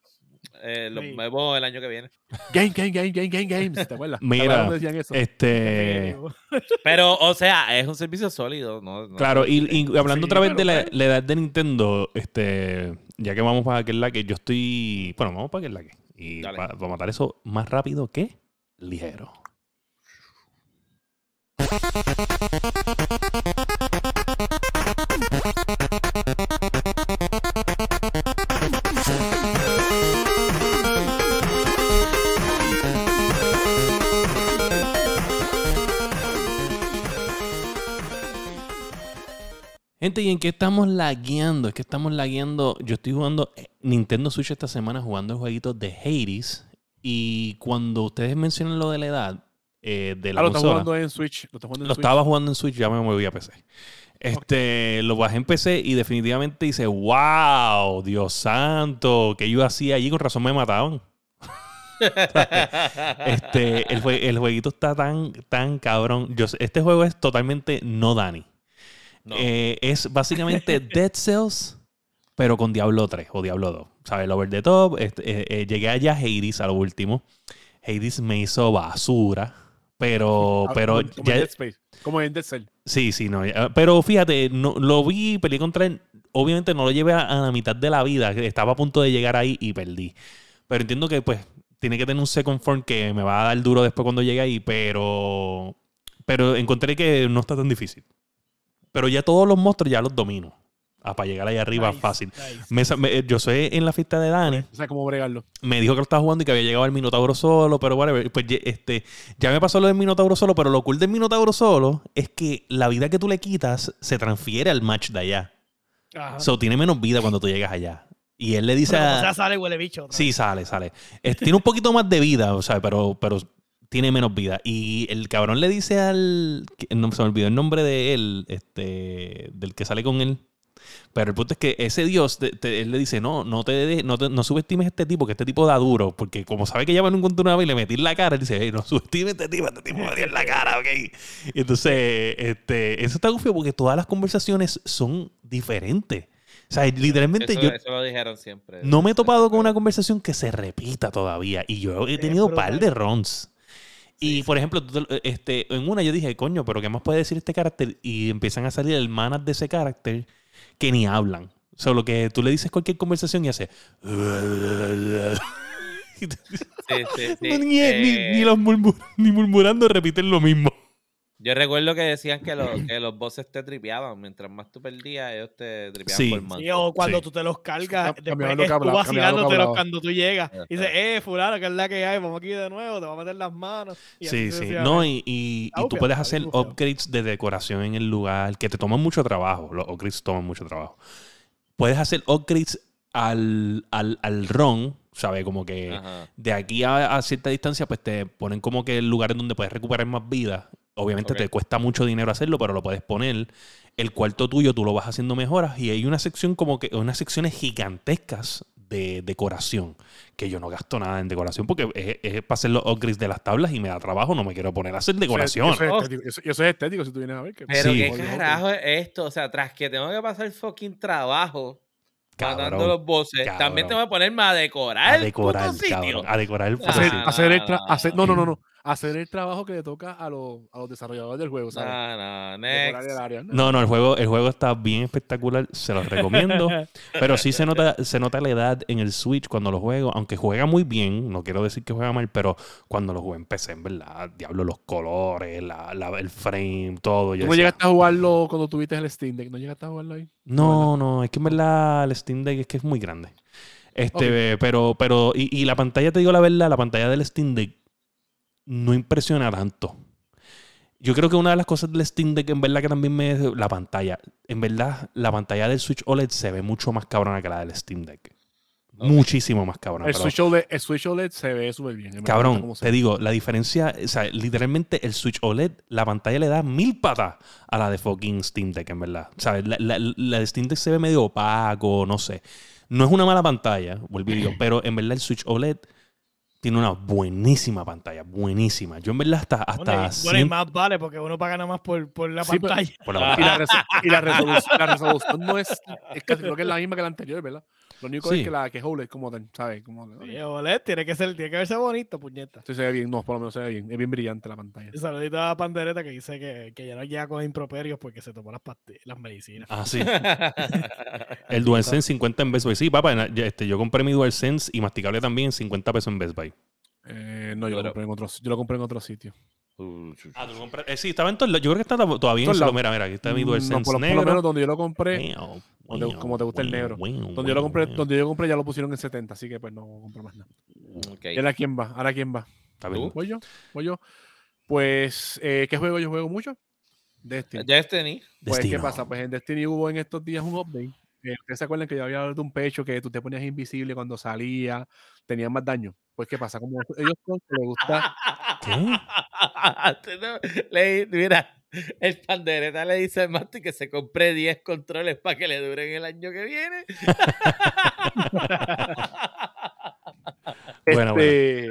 Eh, lo Sí. vemos el año que viene. Game, game, game, game, game, games. ¿Te acuerdas? ¿Te Mira, acuerdas eso? Este. Pero, o sea, es un servicio sólido, ¿no? no- Claro, y, y hablando Sí, otra vez de la, pues- la edad de Nintendo, este, ya que vamos para aquel que yo estoy. Bueno, vamos para aquel que Y Dale. para matar eso más rápido que ligero. Gente, ¿y en qué estamos lagueando? Es que estamos lagueando. Yo estoy jugando eh, Nintendo Switch esta semana jugando el jueguito de Hades. Y cuando ustedes mencionan lo de la edad eh, de la Ah, lo consola, jugando en Switch. Lo estás jugando en lo Switch. estaba jugando en Switch, ya me moví a PC. Este, Lo bajé en PC y definitivamente dice, wow, Dios santo, que yo hacía allí? Con razón me mataban. Este, el, jue- el jueguito está tan, tan cabrón. Yo este juego es totalmente no Dani. No. Eh, es básicamente Dead Cells, pero con Diablo 3 o Diablo 2. ¿Sabes? Over the top. este, eh, eh, llegué allá a Hades a lo último. Hades me hizo basura. Pero, Ah, pero como, ya- en Dead Space. Como en Dead Cell. Sí, sí, no. ya- Pero fíjate, no, lo vi, peleé contra él. Obviamente no lo llevé a, a la mitad de la vida. Estaba a punto de llegar ahí y perdí. Pero entiendo que, pues, tiene que tener un second form que me va a dar duro después cuando llegue ahí. Pero, pero encontré que no está tan difícil. Pero ya todos los monstruos ya los domino. Ah, para llegar ahí arriba Nice, fácil. nice. Me me- yo soy en la fiesta de Dani O sea, cómo bregarlo. me dijo que lo estaba jugando y que había llegado al Minotauro solo, pero whatever. Pues este, ya me pasó lo del Minotauro solo, pero lo cool del Minotauro solo es que la vida que tú le quitas se transfiere al match de allá. Ajá. So, tiene menos vida cuando tú llegas allá. Y él le dice Pero, a... o sea, sale huele bicho. Sí, sale, sale. Es- tiene un poquito más de vida, o sea, pero, pero tiene menos vida. Y el cabrón le dice al... que- No se me olvidó el nombre de él, este, del que sale con él. Pero el punto es que ese Dios, te- te- él le dice, no, no te, de- no te- no subestimes a este tipo, que este tipo da duro. Porque como sabe que ya van a encontrar una vez y le metí en la cara, él dice, "Ey, no subestimes a este tipo, este tipo me dio en la cara, ¿ok? Y entonces, este, eso está gufio porque todas las conversaciones son diferentes. sea, literalmente Eso, yo eso lo dijeron siempre. no me he topado con una conversación que se repita todavía. Y yo he Es tenido par brutal. de runs. Y por ejemplo, te- este, en una yo dije, coño, pero ¿qué más puede decir este carácter? Y empiezan a salir hermanas de ese carácter que ni hablan. Solo que tú le dices cualquier conversación y hace. Sí, sí, ni, ni- Eh, ni los murmur- ni murmurando repiten lo mismo. Yo recuerdo que decían que, los que los bosses te tripeaban. Mientras más tú perdías, ellos te tripeaban Sí. por más. Sí, o cuando Sí. tú te los cargas, Cam- después que tú hablaba, que vacilándotelos cuando tú llegas. Y dices, eh, fulano, que es la que hay, vamos aquí de nuevo, te voy a meter las manos. y Sí, sí. No, y, y- y tú puedes hacer upgrades de decoración en el lugar que te toman mucho trabajo. Los upgrades toman mucho trabajo. Puedes hacer upgrades al, al, al ROM, ¿sabes? Como que Ajá. de aquí a, a cierta distancia, pues te ponen como que lugares donde puedes recuperar más vida. Obviamente te cuesta mucho dinero hacerlo, pero lo puedes poner. El cuarto tuyo tú lo vas haciendo mejoras y hay una sección como que, unas secciones gigantescas de decoración, que yo no gasto nada en decoración porque es, es para hacer los upgrades de las tablas y me da trabajo, no me quiero poner a hacer decoración. Eso, es Oh. estético, eso- eso es estético si tú vienes a ver. que- Pero Sí. qué carajo es esto. O sea, tras que tengo que pasar fucking trabajo matando Cabrón, los cabrón. también tengo que ponerme a decorar a el decorar, puto sitio. cabrón, a decorar el puto Hacer, sitio. hacer el no, no, no. Hacer el trabajo que le toca a, los a los desarrolladores del juego, ¿sabes? No, no, Decorar next. el área, ¿no? No, no, el juego, el juego está bien espectacular, se los recomiendo. pero sí se nota, se nota la edad en el Switch cuando lo juego, aunque juega muy bien, no quiero decir que juega mal, pero cuando lo jugué en PC, en verdad, diablo, los colores, la, la- el frame, todo. yo ¿Tú no decía, llegaste a jugarlo cuando tuviste el Steam Deck? ¿No llegaste a jugarlo ahí? No, no, es que en verdad el Steam Deck es que es muy grande. Este, pero, pero, y, y la pantalla, te digo la verdad, la pantalla del Steam Deck no impresiona tanto. Yo creo que una de las cosas del Steam Deck, en verdad, que también me. La pantalla. En verdad, la pantalla del Switch OLED se ve mucho más cabrona que la del Steam Deck. Ok. Muchísimo más cabrona. El Switch, OLED, el Switch OLED se ve súper bien. Cabrón, te digo, la diferencia, o sea, literalmente el Switch OLED, la pantalla le da mil patas a la de fucking Steam Deck, en verdad. ¿Sabes? La, la, la de Steam Deck se ve medio opaco, no sé. No es una mala pantalla, vuelvo y digo, pero en verdad el Switch OLED tiene una buenísima pantalla, buenísima. Yo en verdad hasta, hasta Bueno, y- bueno, y cien- más vale porque uno paga nada más por, por la Sí, pero- pantalla. por la. Y la, resol- y la resolución, la resolución no es, es casi creo que es la misma que la anterior, ¿verdad? Lo único Sí. es que la que es OLED como tal, ¿sabes? Como, Sí, OLED tiene que ser, tiene que verse bonito, puñeta. Sí, se ve bien, no, por lo menos se ve bien. Es bien brillante la pantalla. Y saludito a Pandereta que dice que, que ya no llega con improperios porque se tomó las, las medicinas. Ah, sí. El DualSense 50 en Best Buy. Sí, papá, este, yo compré mi DualSense y masticable también en 50 pesos en Best Buy. Eh, no, yo lo, compré en otro, yo lo compré en otro sitio. Ah, tú compras- eh, sí, estaba en. Yo creo que está todavía en solo. Mira, mira, aquí está mi Mm, DualSense no, por, lo- por lo negro. menos donde yo lo compré, Wow, donde- wow, como te gusta el negro. wow, donde yo lo compré, wow. donde yo lo compré ya lo pusieron en 70, así que pues no compré más nada. ¿Y ahora quién va? ¿Ahora quién va? Está bien. ¿Tú? ¿Voy yo? ¿Voy yo? Pues, eh, ¿qué juego yo juego mucho? Destiny. Destiny. Pues, ¿qué pasa? Pues en Destiny hubo en estos días un update. Eh, ¿Ustedes se acuerdan que yo había hablado de un pecho que tú te ponías invisible cuando salía, tenía más daño? Pues, ¿qué pasa? Como ellos son les gusta... Le- mira, el pandereta le dice al Mati que se compre 10 controles para que le duren el año que viene. Bueno, este,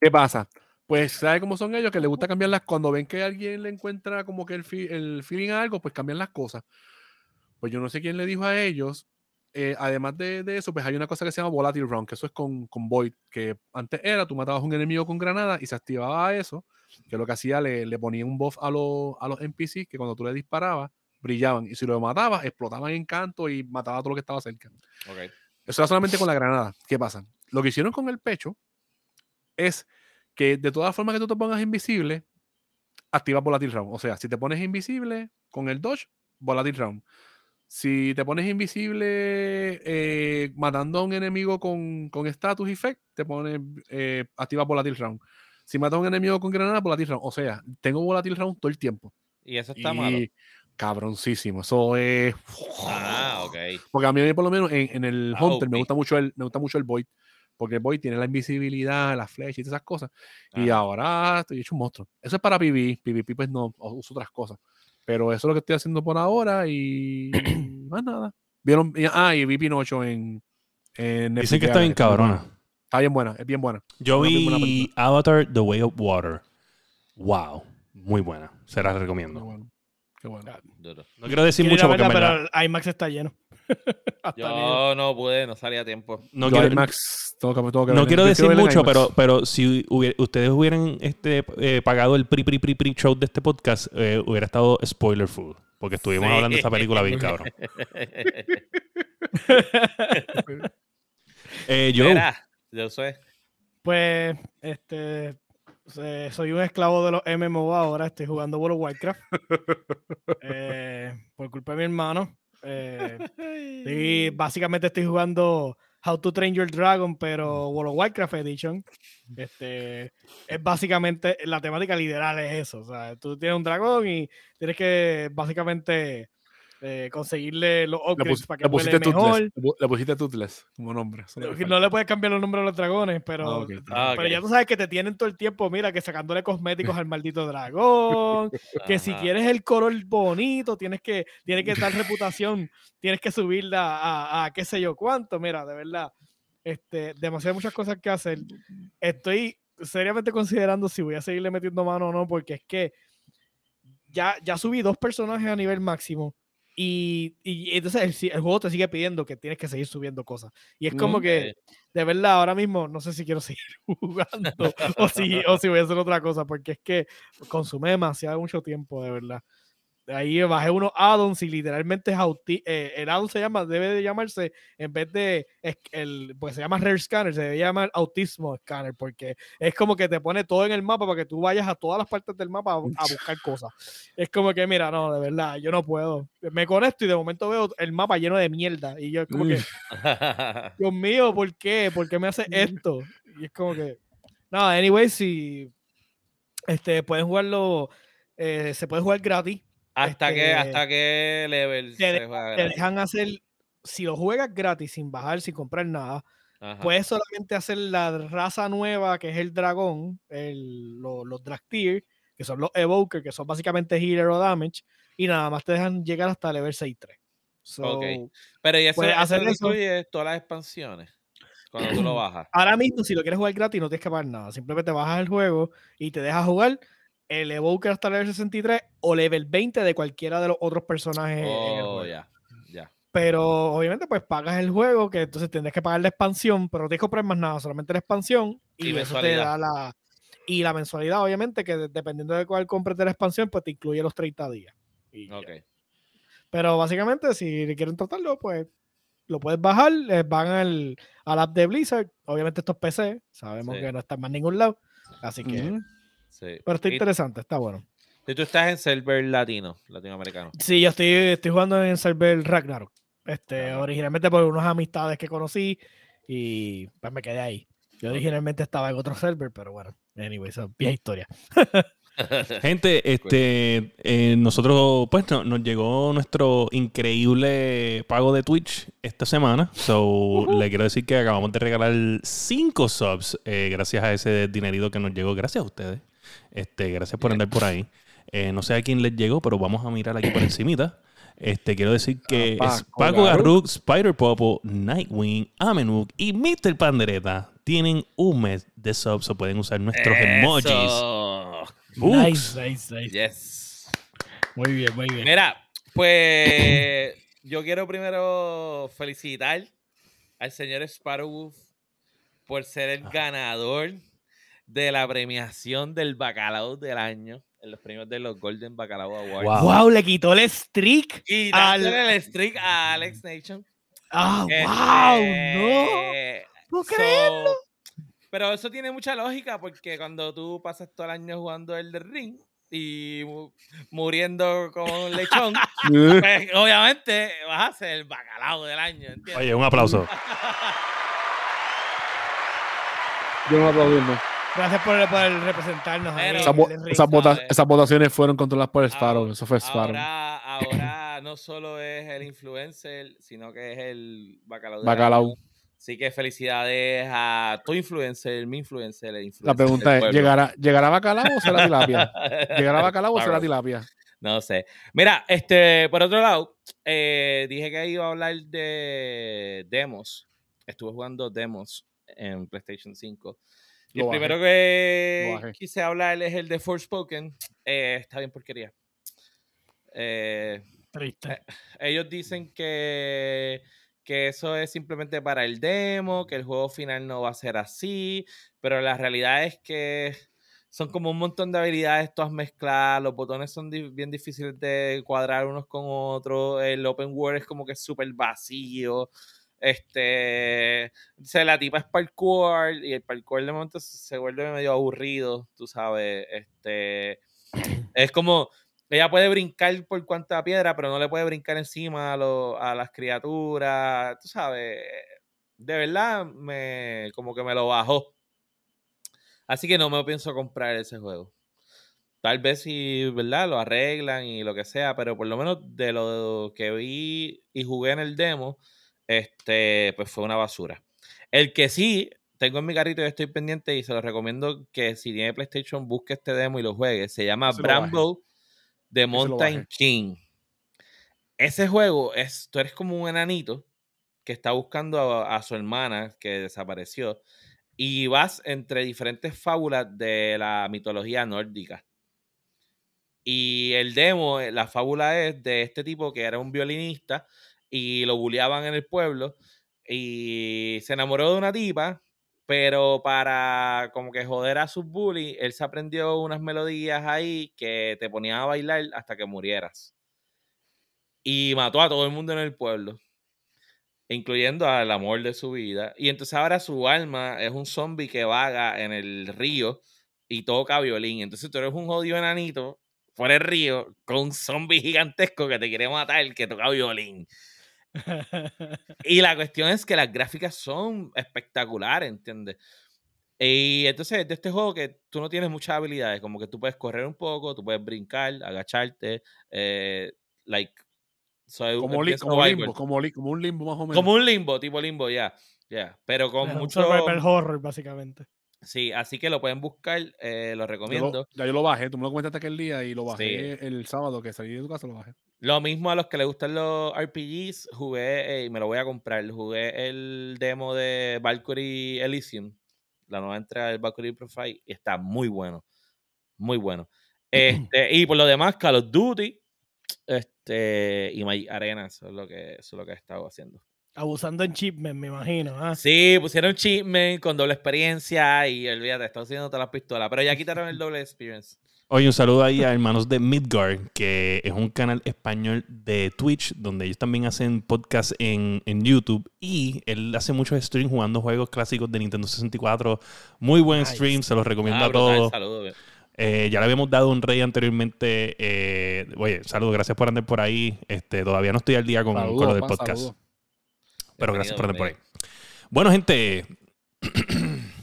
¿Qué pasa? Pues, ¿sabe cómo son ellos? Que les gusta cambiar las... Cuando ven que alguien le encuentra como que el, fi- el feeling a algo, pues cambian las cosas. Pues yo no sé quién le dijo a ellos. Eh, además de, de eso, pues hay una cosa que se llama Volatile Round, que eso es con, con Void, que antes era, tú matabas a un enemigo con granada y se activaba eso, que lo que hacía, le, le ponía un buff a los, a los NPCs, que cuando tú le disparabas, brillaban. Y si lo matabas, explotaban en canto y mataba a todo lo que estaba cerca. Ok. Eso era solamente con la granada. ¿Qué pasa? Lo que hicieron con el pecho es que de todas formas que tú te pongas invisible, activas Volatile Round. O sea, si te pones invisible con el dodge, Volatile Round. Si te pones invisible eh, matando a un enemigo con, con status effect, te pones, eh, activas Volatile Round. Si matas a un enemigo con granada, Volatile Round. O sea, tengo Volatile Round todo el tiempo. Y eso está y malo. cabroncísimo. Eso es... Ah, ok. Porque a mí, por lo menos, en, en el Ah, Hunter me gusta mucho el, me gusta mucho el Void. Porque el Void tiene la invisibilidad, las flechas y todas esas cosas. Y ahora estoy hecho un monstruo. Eso es para PvP. PvP, pues no, uso otras cosas. Pero eso es lo que estoy haciendo por ahora y más nada. Vieron, y- ah, y vi Pinocho en, en Dicen que está bien buena. cabrona. Está bien buena, es bien buena. Yo Una buena vi película. Avatar The Way of Water. Wow. Muy buena. Se la Muy recomiendo. buena. Qué bueno. Duro. No quiero decir Quiero mucho porque verla, verdad. pero IMAX está lleno. Hasta miedo. Yo no pude, no salía a tiempo. No Yo quiero, IMAX, tengo que, tengo que no quiero Yo decir mucho, pero, pero si hubiera- ustedes hubieran este, eh, pagado el pre, pre, pre, pre show de este podcast, eh, hubiera estado spoiler full. Porque estuvimos Sí. hablando de esa película bien cabrón. Eh, yo, Mira, yo sé. Pues, este, soy un esclavo de los MMO ahora, estoy jugando World of Warcraft. Eh, por culpa de mi hermano. Eh, sí, básicamente estoy jugando How to Train Your Dragon, pero World of Warcraft Edition. Este, es básicamente, la temática literal es eso. O sea, tú tienes un dragón y tienes que básicamente eh, conseguirle los upgrades para que le pusiste mejor. Le pu- Le pusiste Toothless como nombre. no le No falta. le puedes cambiar los nombres a los dragones, pero Ah. Ah, pero ya tú sabes que te tienen todo el tiempo, mira, que sacándole cosméticos al maldito dragón, que si quieres el color bonito, tienes que, tienes que dar reputación, tienes que subirla a, a qué sé yo cuánto, mira, de verdad, este, demasiadas muchas cosas que hacer. Estoy seriamente considerando si voy a seguirle metiendo mano o no, porque es que ya, ya subí dos personajes a nivel máximo. Y, y entonces el, el juego te sigue pidiendo que tienes que seguir subiendo cosas. Y es como Ok. que, de verdad, ahora mismo no sé si quiero seguir jugando o, si, o si voy a hacer otra cosa, porque es que consume demasiado mucho tiempo, de verdad. Ahí bajé unos addons y literalmente es auti eh, el addon se llama, debe de llamarse, en vez de, es- el, pues se llama Rare Scanner, se debe llamar Autismo Scanner, porque es como que te pone todo en el mapa para que tú vayas a todas las partes del mapa a buscar cosas. Es como que, mira, no, de verdad, yo no puedo. Me conecto y de momento veo el mapa lleno de mierda. Y yo es como que, Dios mío, ¿por qué? ¿Por qué me hace esto? Y es como que. No, anyway, si este, pueden jugarlo, eh, se puede jugar gratis. ¿Hasta Este, hasta qué level te se juega Te dejan hacer, si lo juegas gratis, sin bajar, sin comprar nada, Ajá. puedes solamente hacer la raza nueva, que es el dragón, el, lo- los drag tier, que son los evoker, que son básicamente healer o damage, y nada más te dejan llegar hasta level 6-3. So, Ok. Pero y eso, eso hacer eso. incluye todas las expansiones cuando tú lo bajas. Ahora mismo, si lo quieres jugar gratis, no tienes que pagar nada. Simplemente bajas el juego y te dejas jugar el Evoker hasta level 63 o level 20 de cualquiera de los otros personajes. en el Oh, juego. ya. Ya. Pero obviamente, pues pagas el juego, que entonces tendrás que pagar la expansión, pero no tienes que comprar más nada, solamente la expansión. Y, Y eso te da mensualidad. la. Y la mensualidad, obviamente, que de- dependiendo de cuál compres de la expansión, pues te incluye los 30 días. Y. Pero básicamente, si quieren tratarlo, pues lo puedes bajar, eh, van al, al app de Blizzard. Obviamente esto es PC, sabemos Sí. que no está más en ningún lado. Así que. Sí. pero está interesante, está bueno. y tú estás en server latino, latinoamericano. Sí, yo estoy, estoy jugando en server Ragnarok. Este, originalmente por unas amistades que conocí y pues me quedé ahí. Yo originalmente estaba en otro server, pero bueno, anyway, esa es vieja historia. Gente, este, eh, nosotros, pues, no- nos llegó nuestro increíble pago de Twitch esta semana. So, le quiero decir que acabamos de regalar cinco subs eh, gracias a ese dinerito que nos llegó. Gracias a ustedes. Este, gracias por andar por ahí. Eh, no sé a quién les llegó, pero vamos a mirar aquí por encimita. Este, quiero decir que A es Paco Garruk. Spider Popo, Nightwing, Amenuk y Mr. Pandereta tienen un mes de subs o pueden usar nuestros emojis. Eso. Books. Nice, nice, nice. Yes. Muy bien, muy bien. Mira, pues yo quiero primero felicitar al señor Sparrow por ser el Ah. ganador de la premiación del Bacalao del año en los premios de los Golden Bacalao Awards. Wow. Wow, le quitó el streak. Y Al- el streak a Alex Nation. Ah, Este, wow, no. ¿Puedo so, creerlo? Pero eso tiene mucha lógica porque cuando tú pasas todo el año jugando el de ring y mu- muriendo como un lechón, pues, obviamente vas a ser el bacalao del año, ¿entiendes? Oye, un aplauso. Yo no aplaudí, no. Gracias por, por representarnos. Pero- Esas, ring. esas vota- ¿sabes? esas votaciones fueron controladas por Sparrow. Eso fue Sparrow. Ahora, ahora no solo es el influencer, sino que es el bacalao. del Bacalao. Así que felicidades a tu influencer, mi influencer, el influencer. La pregunta es. ¿llegará, ¿llegará bacalao o será tilapia? ¿Llegará bacalao o será tilapia? No sé. Mira, este, por otro lado, eh, dije que iba a hablar de demos. Estuve jugando demos en PlayStation 5. Y el bajé. primero que quise hablar es el de Forspoken. Eh, está bien porquería. Eh, Triste. ellos dicen que, que eso es simplemente para el demo, que el juego final no va a ser así, pero la realidad es que son como un montón de habilidades todas mezcladas, los botones son di- bien difíciles de cuadrar unos con otros, el open world es como que súper vacío, este, o sea, la tipa es parkour y el parkour de momento se vuelve medio aburrido, tú sabes, este, es como, ella puede brincar por cuanta piedra, pero no le puede brincar encima a, lo- a las criaturas, tú sabes, de verdad me, como que me lo bajó. Así que no me pienso comprar ese juego. Tal vez si, ¿verdad? Lo arreglan y lo que sea, pero por lo menos de lo que vi y jugué en el demo, este, pues fue una basura. El que sí tengo en mi carrito y estoy pendiente y se lo recomiendo que si tiene PlayStation busque este demo y lo juegue. Se llama. Bramble de Mountain. King. Ese juego es, tú eres como un enanito que está buscando a, a su hermana que desapareció y vas entre diferentes fábulas de la mitología nórdica. Y el demo, la fábula es de este tipo que era un violinista y lo bulleaban en el pueblo y se enamoró de una tipa, pero para como que joder a sus bullies, él se aprendió unas melodías ahí que te ponían a bailar hasta que murieras. Y mató a todo el mundo en el pueblo, incluyendo al amor de su vida. Y entonces ahora su alma es un zombie que vaga en el río y toca violín. Entonces tú eres un jodido enanito por el río con un zombie gigantesco que te quiere matar que toca violín. Y la cuestión es que las gráficas son espectaculares, ¿entiendes? Y entonces de este juego que tú no tienes muchas habilidades, como que tú puedes correr un poco, tú puedes brincar, agacharte, eh, like, so, Como, li- como limbo, como, li- como un limbo más o menos. Como un limbo, tipo limbo, ya, ya, pero con un mucho, survival horror, básicamente. Sí, así que lo pueden buscar, eh, lo Yo lo- recomiendo. ya yo lo bajé, tú me lo comentaste aquel día y lo bajé Sí. el sábado que salí de tu casa, lo bajé. Lo mismo a los que les gustan los RPGs, jugué, eh, y me lo voy a comprar, jugué el demo de Valkyrie Elysium, la nueva entrega del Valkyrie Profile, y está muy bueno, muy bueno. Este, y por lo demás, Call of Duty este, y Magic Arena, eso es lo que, eso es lo que he estado haciendo. Abusando en chipmen, me imagino. ¿ah? Sí, pusieron Cheatman con doble experiencia y olvídate, está haciendo todas las pistolas, pero ya quitaron el doble experience. Oye, un saludo ahí a hermanos de Midgard, que es un canal español de Twitch, donde ellos también hacen podcast en, en YouTube. Y él hace muchos streams jugando juegos clásicos de Nintendo 64. Muy buen Nice. stream, se los recomiendo Ah, a todos. saludos. Eh, ya le habíamos dado un rey anteriormente. eh, oye, saludos, gracias por andar por ahí. Este, todavía no estoy al día con, Saludos, con lo del pan, podcast. Pero gracias por andar por ahí. Bienvenido, Bueno, gente.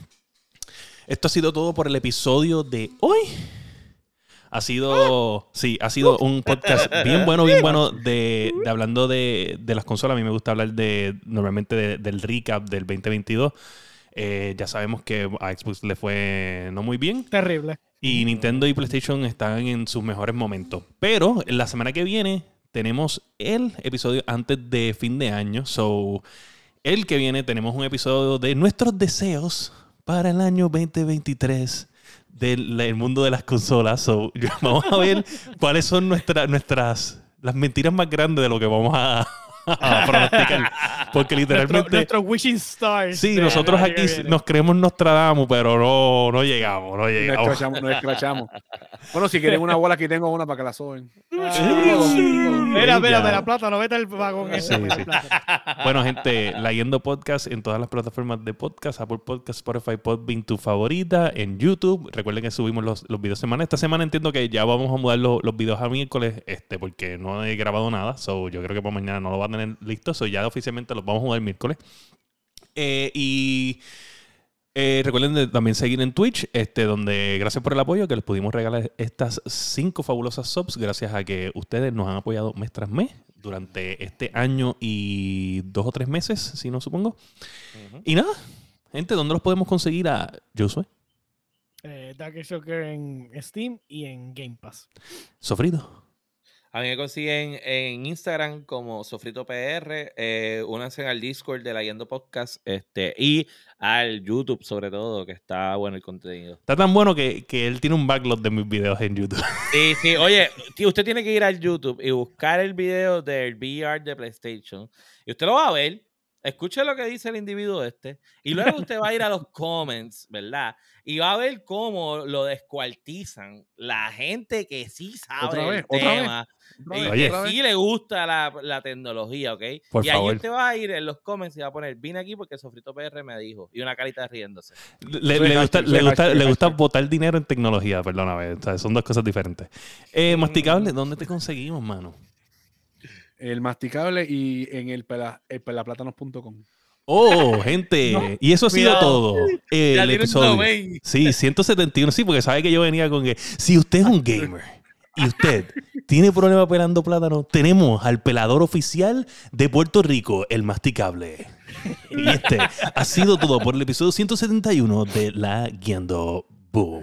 Esto ha sido todo por el episodio de hoy. Ha sido, sí, ha sido un podcast bien bueno, bien bueno de, de hablando de, de las consolas. A mí me gusta hablar de normalmente de- del recap del 2022. Eh, ya sabemos que a Xbox le fue no muy bien. Terrible. Y Nintendo y PlayStation están en sus mejores momentos. Pero la semana que viene tenemos el episodio antes de fin de año. So, el que viene tenemos un episodio de nuestros deseos para el año 2023 del el mundo de las consolas. So, vamos a ver cuáles son nuestras nuestras las mentiras más grandes de lo que vamos a, a pronosticar. Porque Nuestro, literalmente... nuestro Wishing Stars. Sí, nosotros del aquí nos creemos Nostradamus, pero no, no llegamos, no Nos llegamos. escrachamos, nos escrachamos. Bueno, si quieren una bola, aquí tengo una para que la soben. Mira, mira, Ya. de la plata, no vete al vagón. Sí, mira, sí. Bueno, gente, leyendo podcast en todas las plataformas de podcast, Apple Podcast, Spotify, Podbean, tu favorita, en YouTube. Recuerden que subimos los, los videos semana. Esta semana entiendo que ya vamos a mudar los, los videos a miércoles, este, porque no he grabado nada. So, yo creo que para mañana no lo va a tener listo. So, ya oficialmente los vamos a mudar el miércoles. Eh, y eh, recuerden de también seguir en Twitch, este, donde gracias por el apoyo, que les pudimos regalar estas cinco fabulosas subs, gracias a que ustedes nos han apoyado mes tras mes durante este año y dos o tres meses, si no supongo. Y nada, gente, ¿dónde los podemos conseguir a Josué? Eh, Dark Shocker en Steam y en Game Pass. Sofrido. A mí me consiguen en Instagram como Sofrito PR. Eh, únanse al Discord de la Yendo Podcast este, y al YouTube, sobre todo, que está bueno el contenido. Está tan bueno que, que él tiene un backlog de mis videos en YouTube. Sí, sí. Oye, tío, usted tiene que ir al YouTube y buscar el video del VR de PlayStation. Y usted lo va a ver. Escuche lo que dice el individuo este. Y luego usted va a ir a los comments, ¿verdad? Y va a ver cómo lo descuartizan la gente que sí sabe Otra el vez, otra vez, tema. Otra y vez, otra sí le gusta la, la tecnología, ¿ok? Por y favor. ahí usted va a ir en los comments y va a poner, vine aquí porque Sofrito PR me dijo. Y una carita riéndose. Le, gusta, le, soy gusta, hashtag, le gusta hashtag. botar dinero en tecnología, perdóname. o sea, son dos cosas diferentes. Eh, masticable, ¿dónde te conseguimos, mano? El masticable y en el, pela, el pelaplátanos.com. Oh, gente. Y eso ha sido Cuidado. todo. El episodio. Sí, 171. Sí, porque sabe que yo venía con que si usted es un gamer y usted tiene problema pelando plátano, tenemos al pelador oficial de Puerto Rico, el masticable. Y este ha sido todo por el episodio 171 de La Guiando Boom.